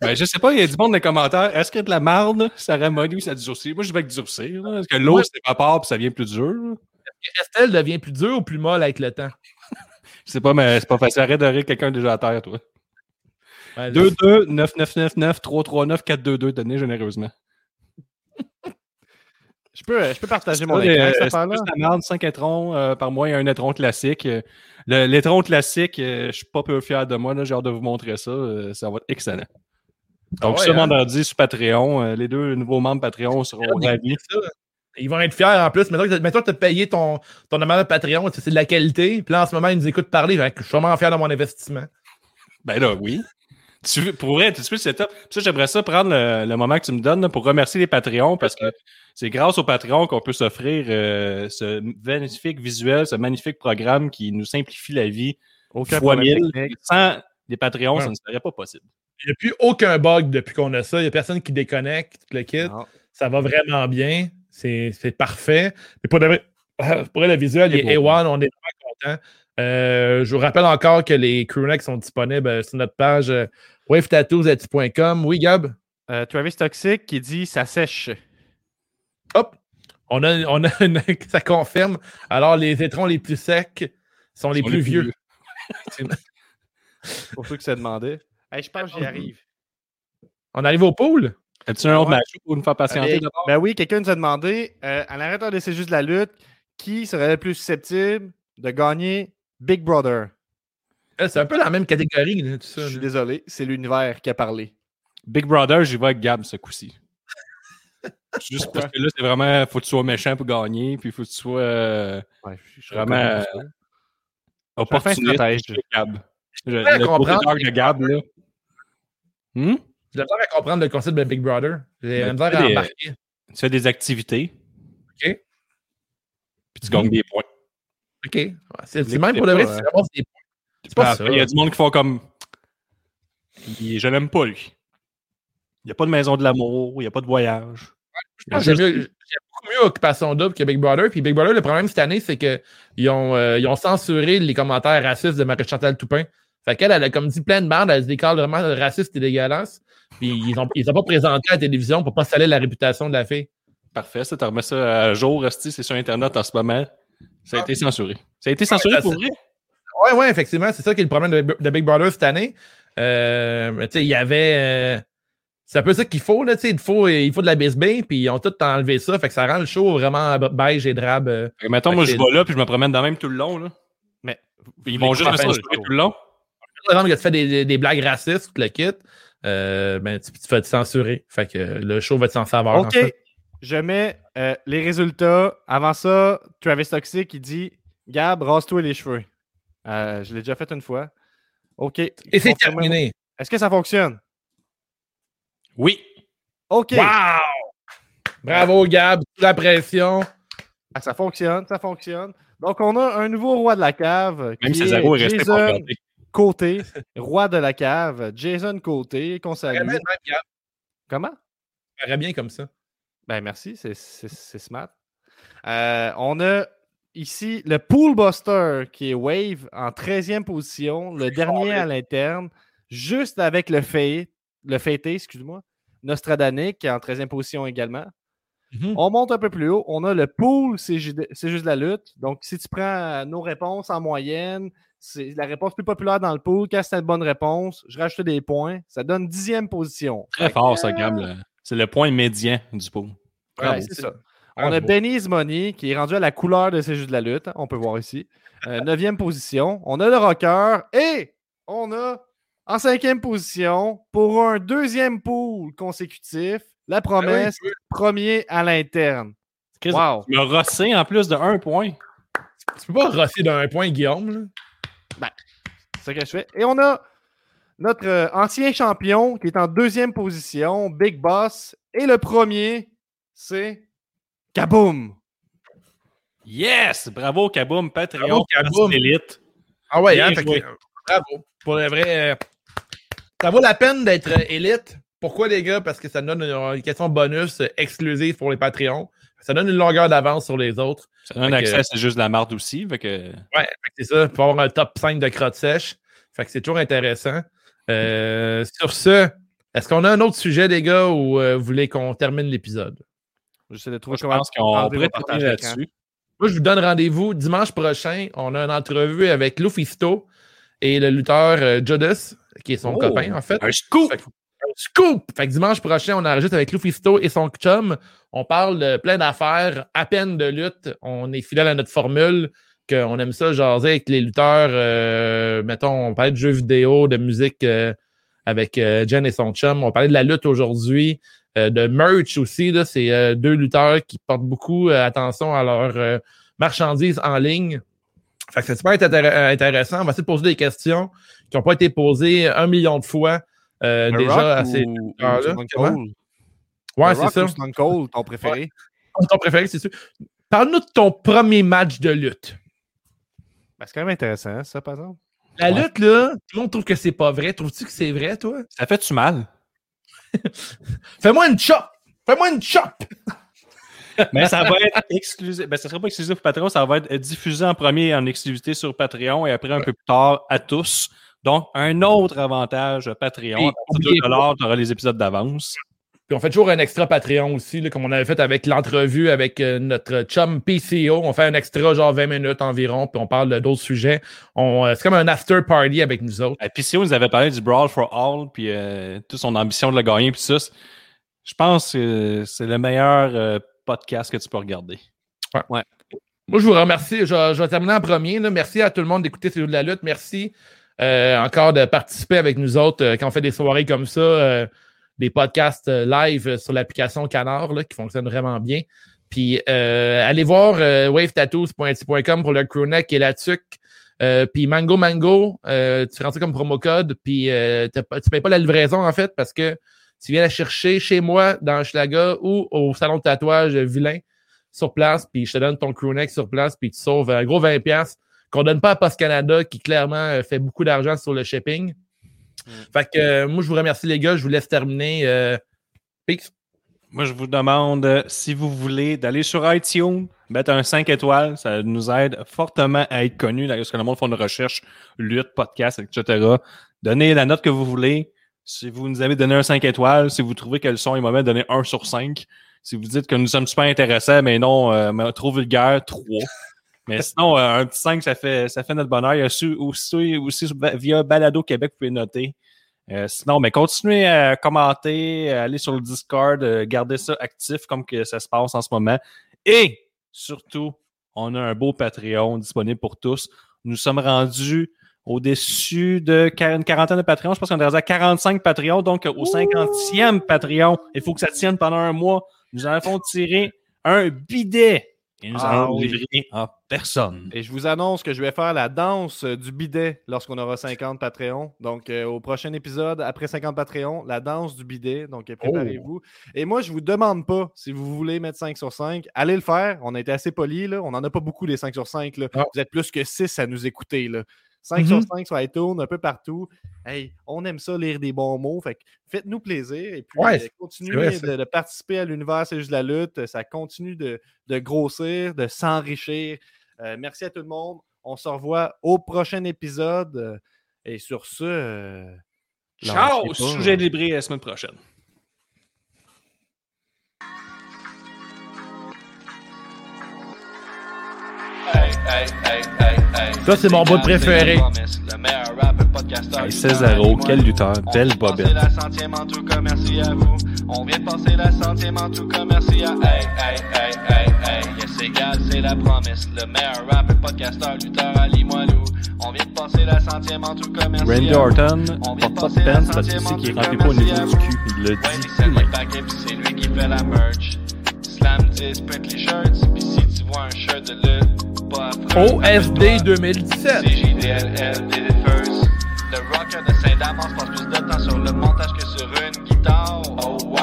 Ben, je sais pas, il y a du monde dans les commentaires. Est-ce que de la marde, ça ramollit ou ça durcit? Moi, je vais avec durcir. Parce que l'eau, c'est s'évapore puis ça devient plus dur? Estelle devient plus dure ou plus molle avec le temps? Je sais pas, mais c'est pas facile. Arrête de rire quelqu'un déjà à terre, toi. Ouais, 2 2 9 9 9 9 3 3 9 4 2 2 donné généreusement. Je peux, je peux partager mon écran, euh, c'est affaire-là? plus la merde, 5 étrons euh, par mois et un étron classique. Euh, L'étron classique, euh, je suis pas peu fier de moi. là, J'ai hâte de vous montrer ça. euh, ça va être excellent. Donc, Ah ouais, ce hein? vendredi sur Patreon, euh, les deux nouveaux membres Patreon seront ravis. Ils vont être fiers en plus. Mettons que tu as payé ton, ton abonnement de Patreon, c'est c'est de la qualité. Puis là, en ce moment, ils nous écoutent parler. Je suis vraiment fier de mon investissement. Ben là, oui. Tu, veux- pour vrai, tu c'est top. Puis Ça, j'aimerais ça prendre le, le moment que tu me donnes là, pour remercier les Patreons parce que c'est grâce aux Patreons qu'on peut s'offrir euh, ce magnifique visuel, ce magnifique programme qui nous simplifie la vie Aucun fois mille. Sans les Patreons, Ouais. ça ne serait pas possible. Il n'y a plus aucun bug depuis qu'on a ça. Il n'y a personne qui déconnecte, tout le kit. Non. Ça va vraiment bien. C'est parfait. Mais pour, de vrai- pour vrai, le visuel, il est beau. A1. On est vraiment content. Euh, je vous rappelle encore que les crewnecks sont disponibles euh, sur notre page euh, wavetattoos.com. Oui, Gab? Euh, Travis Toxic qui dit ça sèche. Hop! On a, on a une- ça confirme. Alors, les étrons les plus secs sont les Sont plus les plus vieux. vieux. Pour ceux qui se demandaient. Hey, je pense que j'y arrive. On arrive au pool? As-tu un autre match pour nous faire patienter Allez. Ben oui, quelqu'un nous a demandé, euh, à l'arrêteur de C'est juste la lutte, qui serait le plus susceptible de gagner Big Brother? Euh, C'est un peu la même catégorie, tout ça. Je suis désolé, c'est l'univers qui a parlé. Big Brother, j'y vais avec Gab ce coup-ci. Juste Pourquoi? parce que là, c'est vraiment, faut que tu sois méchant pour gagner, puis faut que tu sois euh, Ouais, je, je Vraiment, euh, ça. opportuniste. chez Gab. À le de Gab, là. Hmm? J'ai la à comprendre le concept de Big Brother. J'ai la Ben, misère à fais des- embarquer. Tu fais des activités. OK. Puis tu gagnes des points. OK. Ouais, C'est même pour le vrai, pas, c'est vraiment des points. C'est Puis pas ça. après, Il y a du monde qui font comme. Il- Je l'aime pas, lui. Il n'y a pas de maison de l'amour, il n'y a pas de voyage. Ah, J'aime juste- beaucoup mieux Occupation Double que Big Brother. Puis Big Brother, le problème cette année, c'est qu'ils ont, euh, ils ont censuré les commentaires racistes de Marie-Chantal Toupin. Fait qu'elle, elle a comme dit plein de merde, elle se décale vraiment raciste et dégueulasse. Puis ils ont, ils ont pas présenté à la télévision pour pas salir la réputation de la fille. Parfait, ça, tu remets ça à jour, Esti, c'est sur Internet en ce moment. Ça a Ah. été censuré. Ça a été censuré pour c'est- vrai? Ouais, ouais, effectivement, c'est ça qui est le problème de, de Big Brother cette année. Euh, mais tu sais, il y avait. euh, c'est un peu ça qu'il faut, là, tu sais. Il faut, il faut de la bisbee, puis ils ont tout enlevé ça. Fait que ça rend le show vraiment beige et drabe. euh. Mettons, moi, je vais là, puis je me promène dans même tout le long. Là. Mais ils vont juste me censurer tout le long. Par exemple, que tu fais des, des, des blagues racistes, tout le kit, euh, ben, tu, tu te fais censurer. Fait que le show va être sans saveur. en fait. Je mets euh, les résultats. Avant ça, Travis Toxic, il dit Gab, rase-toi les cheveux. Euh, je l'ai déjà fait une fois. OK. Et c'est terminé. Est-ce que ça fonctionne? Oui. OK. Wow! Bravo, Gab. Sous la pression. Ah, ça fonctionne, ça fonctionne. Donc, on a un nouveau roi de la cave. Même qui est est resté Jason. Côté, roi de la cave. Jason Côté, Gab. Comment? Ça paraît bien comme ça. Ben merci, c'est- smart. Euh, on a ici le Pool Buster qui est Wave en 13e position, le dernier à l'interne, juste avec le fait, le fêté, excuse-moi, Nostradanic qui est en 13e position également. Mhm. On monte un peu plus haut. On a le pool, c'est ju- c'est juste la lutte. Donc, si tu prends euh, nos réponses en moyenne, c'est la réponse plus populaire dans le pool. Quand c'est une bonne réponse, je rajoute des points. Ça donne dixième position. Très fort, ça, Gab. C'est le point médian du pot. Ouais, Bravo. c'est ça. Ah, On a beau. Benny's Money qui est rendu à la couleur de ces jeux de la lutte. On peut voir ici. Euh, neuvième position. On a le rocker et on a en cinquième position pour un deuxième pool consécutif. La promesse, Ah oui, premier à l'interne. Chris, Wow. Tu m'as rossé en plus de un point. Tu peux pas rosser d'un point, Guillaume. là. C'est ça que je fais. Et on a notre euh, ancien champion qui est en deuxième position, Big Boss. Et le premier, c'est Kaboom. Yes! Bravo, Kaboom, Patreon, Kaboom. Élite. Ah ouais, hein, fait que, joué. euh, bravo. Pour le vrai, euh, ça vaut la peine d'être euh, élite. Pourquoi, les gars? Parce que ça donne une, une question bonus euh, exclusive pour les Patreons. Ça donne une longueur d'avance sur les autres. Ça donne Fait accès, que- c'est juste de la marde aussi. Fait que... Ouais, fait que c'est ça. Pour avoir un top 5 de crottes sèches. Fait que c'est toujours intéressant. Euh, sur ce, est-ce qu'on a un autre sujet, les gars, ou euh, vous voulez qu'on termine l'épisode? J'essaie de trouver Moi, je comment pense qu'on pourrait mon partage terminer d'écran. là-dessus. Moi, je vous donne rendez-vous dimanche prochain. On a une entrevue avec Lufisto et le lutteur euh, Judas, qui est son Oh, copain, en fait. Un scoop! Fait que- Un Scoop! Fait que dimanche prochain, on enregistre avec Lufisto et son chum. On parle de plein d'affaires, à peine de lutte. On est fidèle à notre formule, qu'on aime ça jaser avec les lutteurs. euh, mettons, on parlait de jeux vidéo, de musique euh, avec euh, Jen et son chum. On parlait de la lutte aujourd'hui, de merch aussi. Là, c'est euh, deux lutteurs qui portent beaucoup euh, attention à leur euh, marchandises en ligne. Fait que c'est super intér- intéressant. On va essayer de poser des questions qui n'ont pas été posées un million de fois euh, déjà à ces lutteurs-là. Ouais, The c'est ça. ou Stone Cold, ton préféré? Ton préféré, c'est sûr. Parle-nous de ton premier match de lutte. Ben, c'est quand même intéressant, ça, par exemple. La Ouais. lutte, là, tout le monde trouve que c'est pas vrai. Trouves-tu que c'est vrai, toi? Ça fait-tu mal? Fais-moi une chop! Fais-moi une chop! Mais ça va être exclusif. Ben, ça sera pas exclusif pour Patreon, ça va être diffusé en premier en exclusivité sur Patreon et après un peu plus tard à tous. Donc, un autre avantage Patreon. À partir de 2 tu auras les épisodes d'avance. Puis on fait toujours un extra Patreon aussi, là, comme on avait fait avec l'entrevue avec euh, notre chum PCO. On fait un extra, genre 20 minutes environ, puis on parle d'autres sujets. Euh, c'est comme un after party avec nous autres. On nous avait parlé du Brawl for All, puis euh, toute son ambition de le gagner, puis ça, je pense que c'est le meilleur euh, podcast que tu peux regarder. Moi, je vous remercie. Je, vais- je vais terminer en premier. là. Merci à tout le monde d'écouter C'est de la lutte. Merci euh, encore de participer avec nous autres euh, quand on fait des soirées comme ça, euh, des podcasts euh, live euh, sur l'application Canard là, qui fonctionne vraiment bien. Puis euh, allez voir euh, wavetattoos.com pour le crewneck et la tuque. Euh, puis Mango Mango, euh, tu rentres ça comme promo code, puis tu payes pas la livraison en fait parce que tu viens la chercher chez moi dans Schlaga ou au salon de tatouage Vilain sur place, puis je te donne ton crewneck sur place, puis tu sauves un gros 20$ piastres qu'on donne pas à Post Canada, qui clairement fait beaucoup d'argent sur le shipping. Fait que euh, moi, je vous remercie, les gars. Je vous laisse terminer. Euh... Moi, je vous demande, euh, si vous voulez, d'aller sur iTunes, mettre un 5 étoiles. Ça nous aide fortement à être connus. Parce que le monde fait une recherche, lutte, podcast, etc. Donnez la note que vous voulez. Si vous nous avez donné un 5 étoiles, si vous trouvez que le son est mauvais, donnez 1 sur 5. Si vous dites que nous sommes super intéressants, mais non, euh, trop vulgaire, 3. Mais sinon, euh, un petit 5, ça fait, ça fait notre bonheur. Il y a aussi, aussi, aussi via Balado Québec, vous pouvez noter. Euh, sinon, mais continuez à commenter, à aller sur le Discord, euh, garder ça actif comme que ça se passe en ce moment. Et surtout, on a un beau Patreon disponible pour tous. Nous sommes rendus au-dessus de une quarantaine de Patreons. Je pense qu'on est rendu à 45 Patreons. Donc, au 50e Patreon, il faut que ça tienne pendant un mois. Nous en avons tiré un bidet. Et nous Ah le oui. livrer à personne. Et je vous annonce que je vais faire la danse du bidet lorsqu'on aura 50 Patreons. Donc, euh, au prochain épisode, après 50 Patreons, la danse du bidet. Donc, euh, préparez-vous. Et moi, je vous demande pas si vous voulez mettre 5 sur 5. Allez le faire. On a été assez polis. Là. On n'en a pas beaucoup des 5 sur 5. Là. Ah. Vous êtes plus que 6 à nous écouter. Là. 5 Mhm. sur 5 sur iTunes, un peu partout. Hey, on aime ça lire des bons mots. Fait faites-nous plaisir. Et puis, Ouais, euh, continuez vrai, de, de participer à l'univers C'est juste la lutte. Ça continue de, de grossir, de s'enrichir. Euh, merci à tout le monde. On se revoit au prochain épisode. Euh, Et sur ce. euh, Ciao! Sujet libré la semaine prochaine. Ça, c'est mon bout préféré. Hey, Césaro, quel lutteur, belle On vient de bobette. passer la centième en tout cas, merci à vous. On vient de passer la centième en tout cas, merci à Hey, hey, hey, hey, hey. Yes, égal, c'est la promesse. Le meilleur rapper podcasteur, lutteur, Ali Moilou. On vient de passer la centième en tout cas, merci Randy à vous. Orton On vient pas de peine parce qu'il centième sait en qu'il tout remplit cas, pas au niveau merci à du vous. cul. Il le dit c'est lui qui fait la merch. Slam 10, print les shirts, pis si tu vois un shirt de lutte, OSD rappelle-toi, 2017. CJDLL did it first. Le rocker de Saint-Damas passe plus de temps sur le montage que sur une guitare. Oh wow!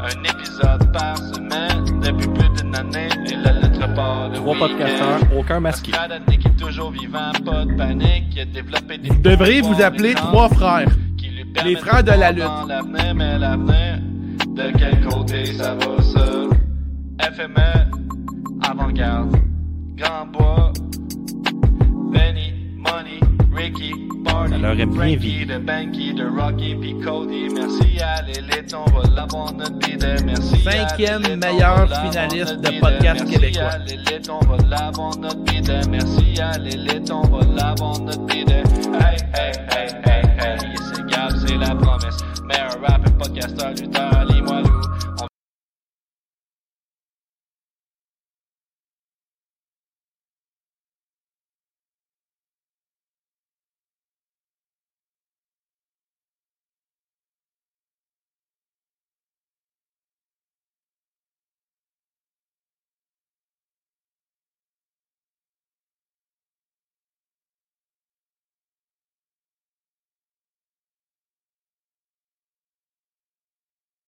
Un épisode par semaine depuis plus d'une année et la lettre part de Trois podcasteurs, aucun masqué. Qui est toujours vivant, pas de panique. Il a développé des Vous devriez vous appeler trois frères. qui Les frères de la lutte. L'avenir, mais l'avenir, de quel côté ça va ça? FME, avant-garde, Bois, Benny, Money, Ricky, Barney, Ça leur est bien Frankie, de Banky, de Rocky, puis Cody. Merci à l'élite, on va l'avoir notre bidet. Merci à Cinquième l'élite, on meilleur va l'avoir finaliste notre de podcast Merci québécois. à l'élite, on va l'avoir notre bidet. Merci à l'élite, on va l'avoir notre bidet. Hey, hey, hey, hey, hey, c'est égal, c'est la promesse. meilleur rap et podcasteur lutteur.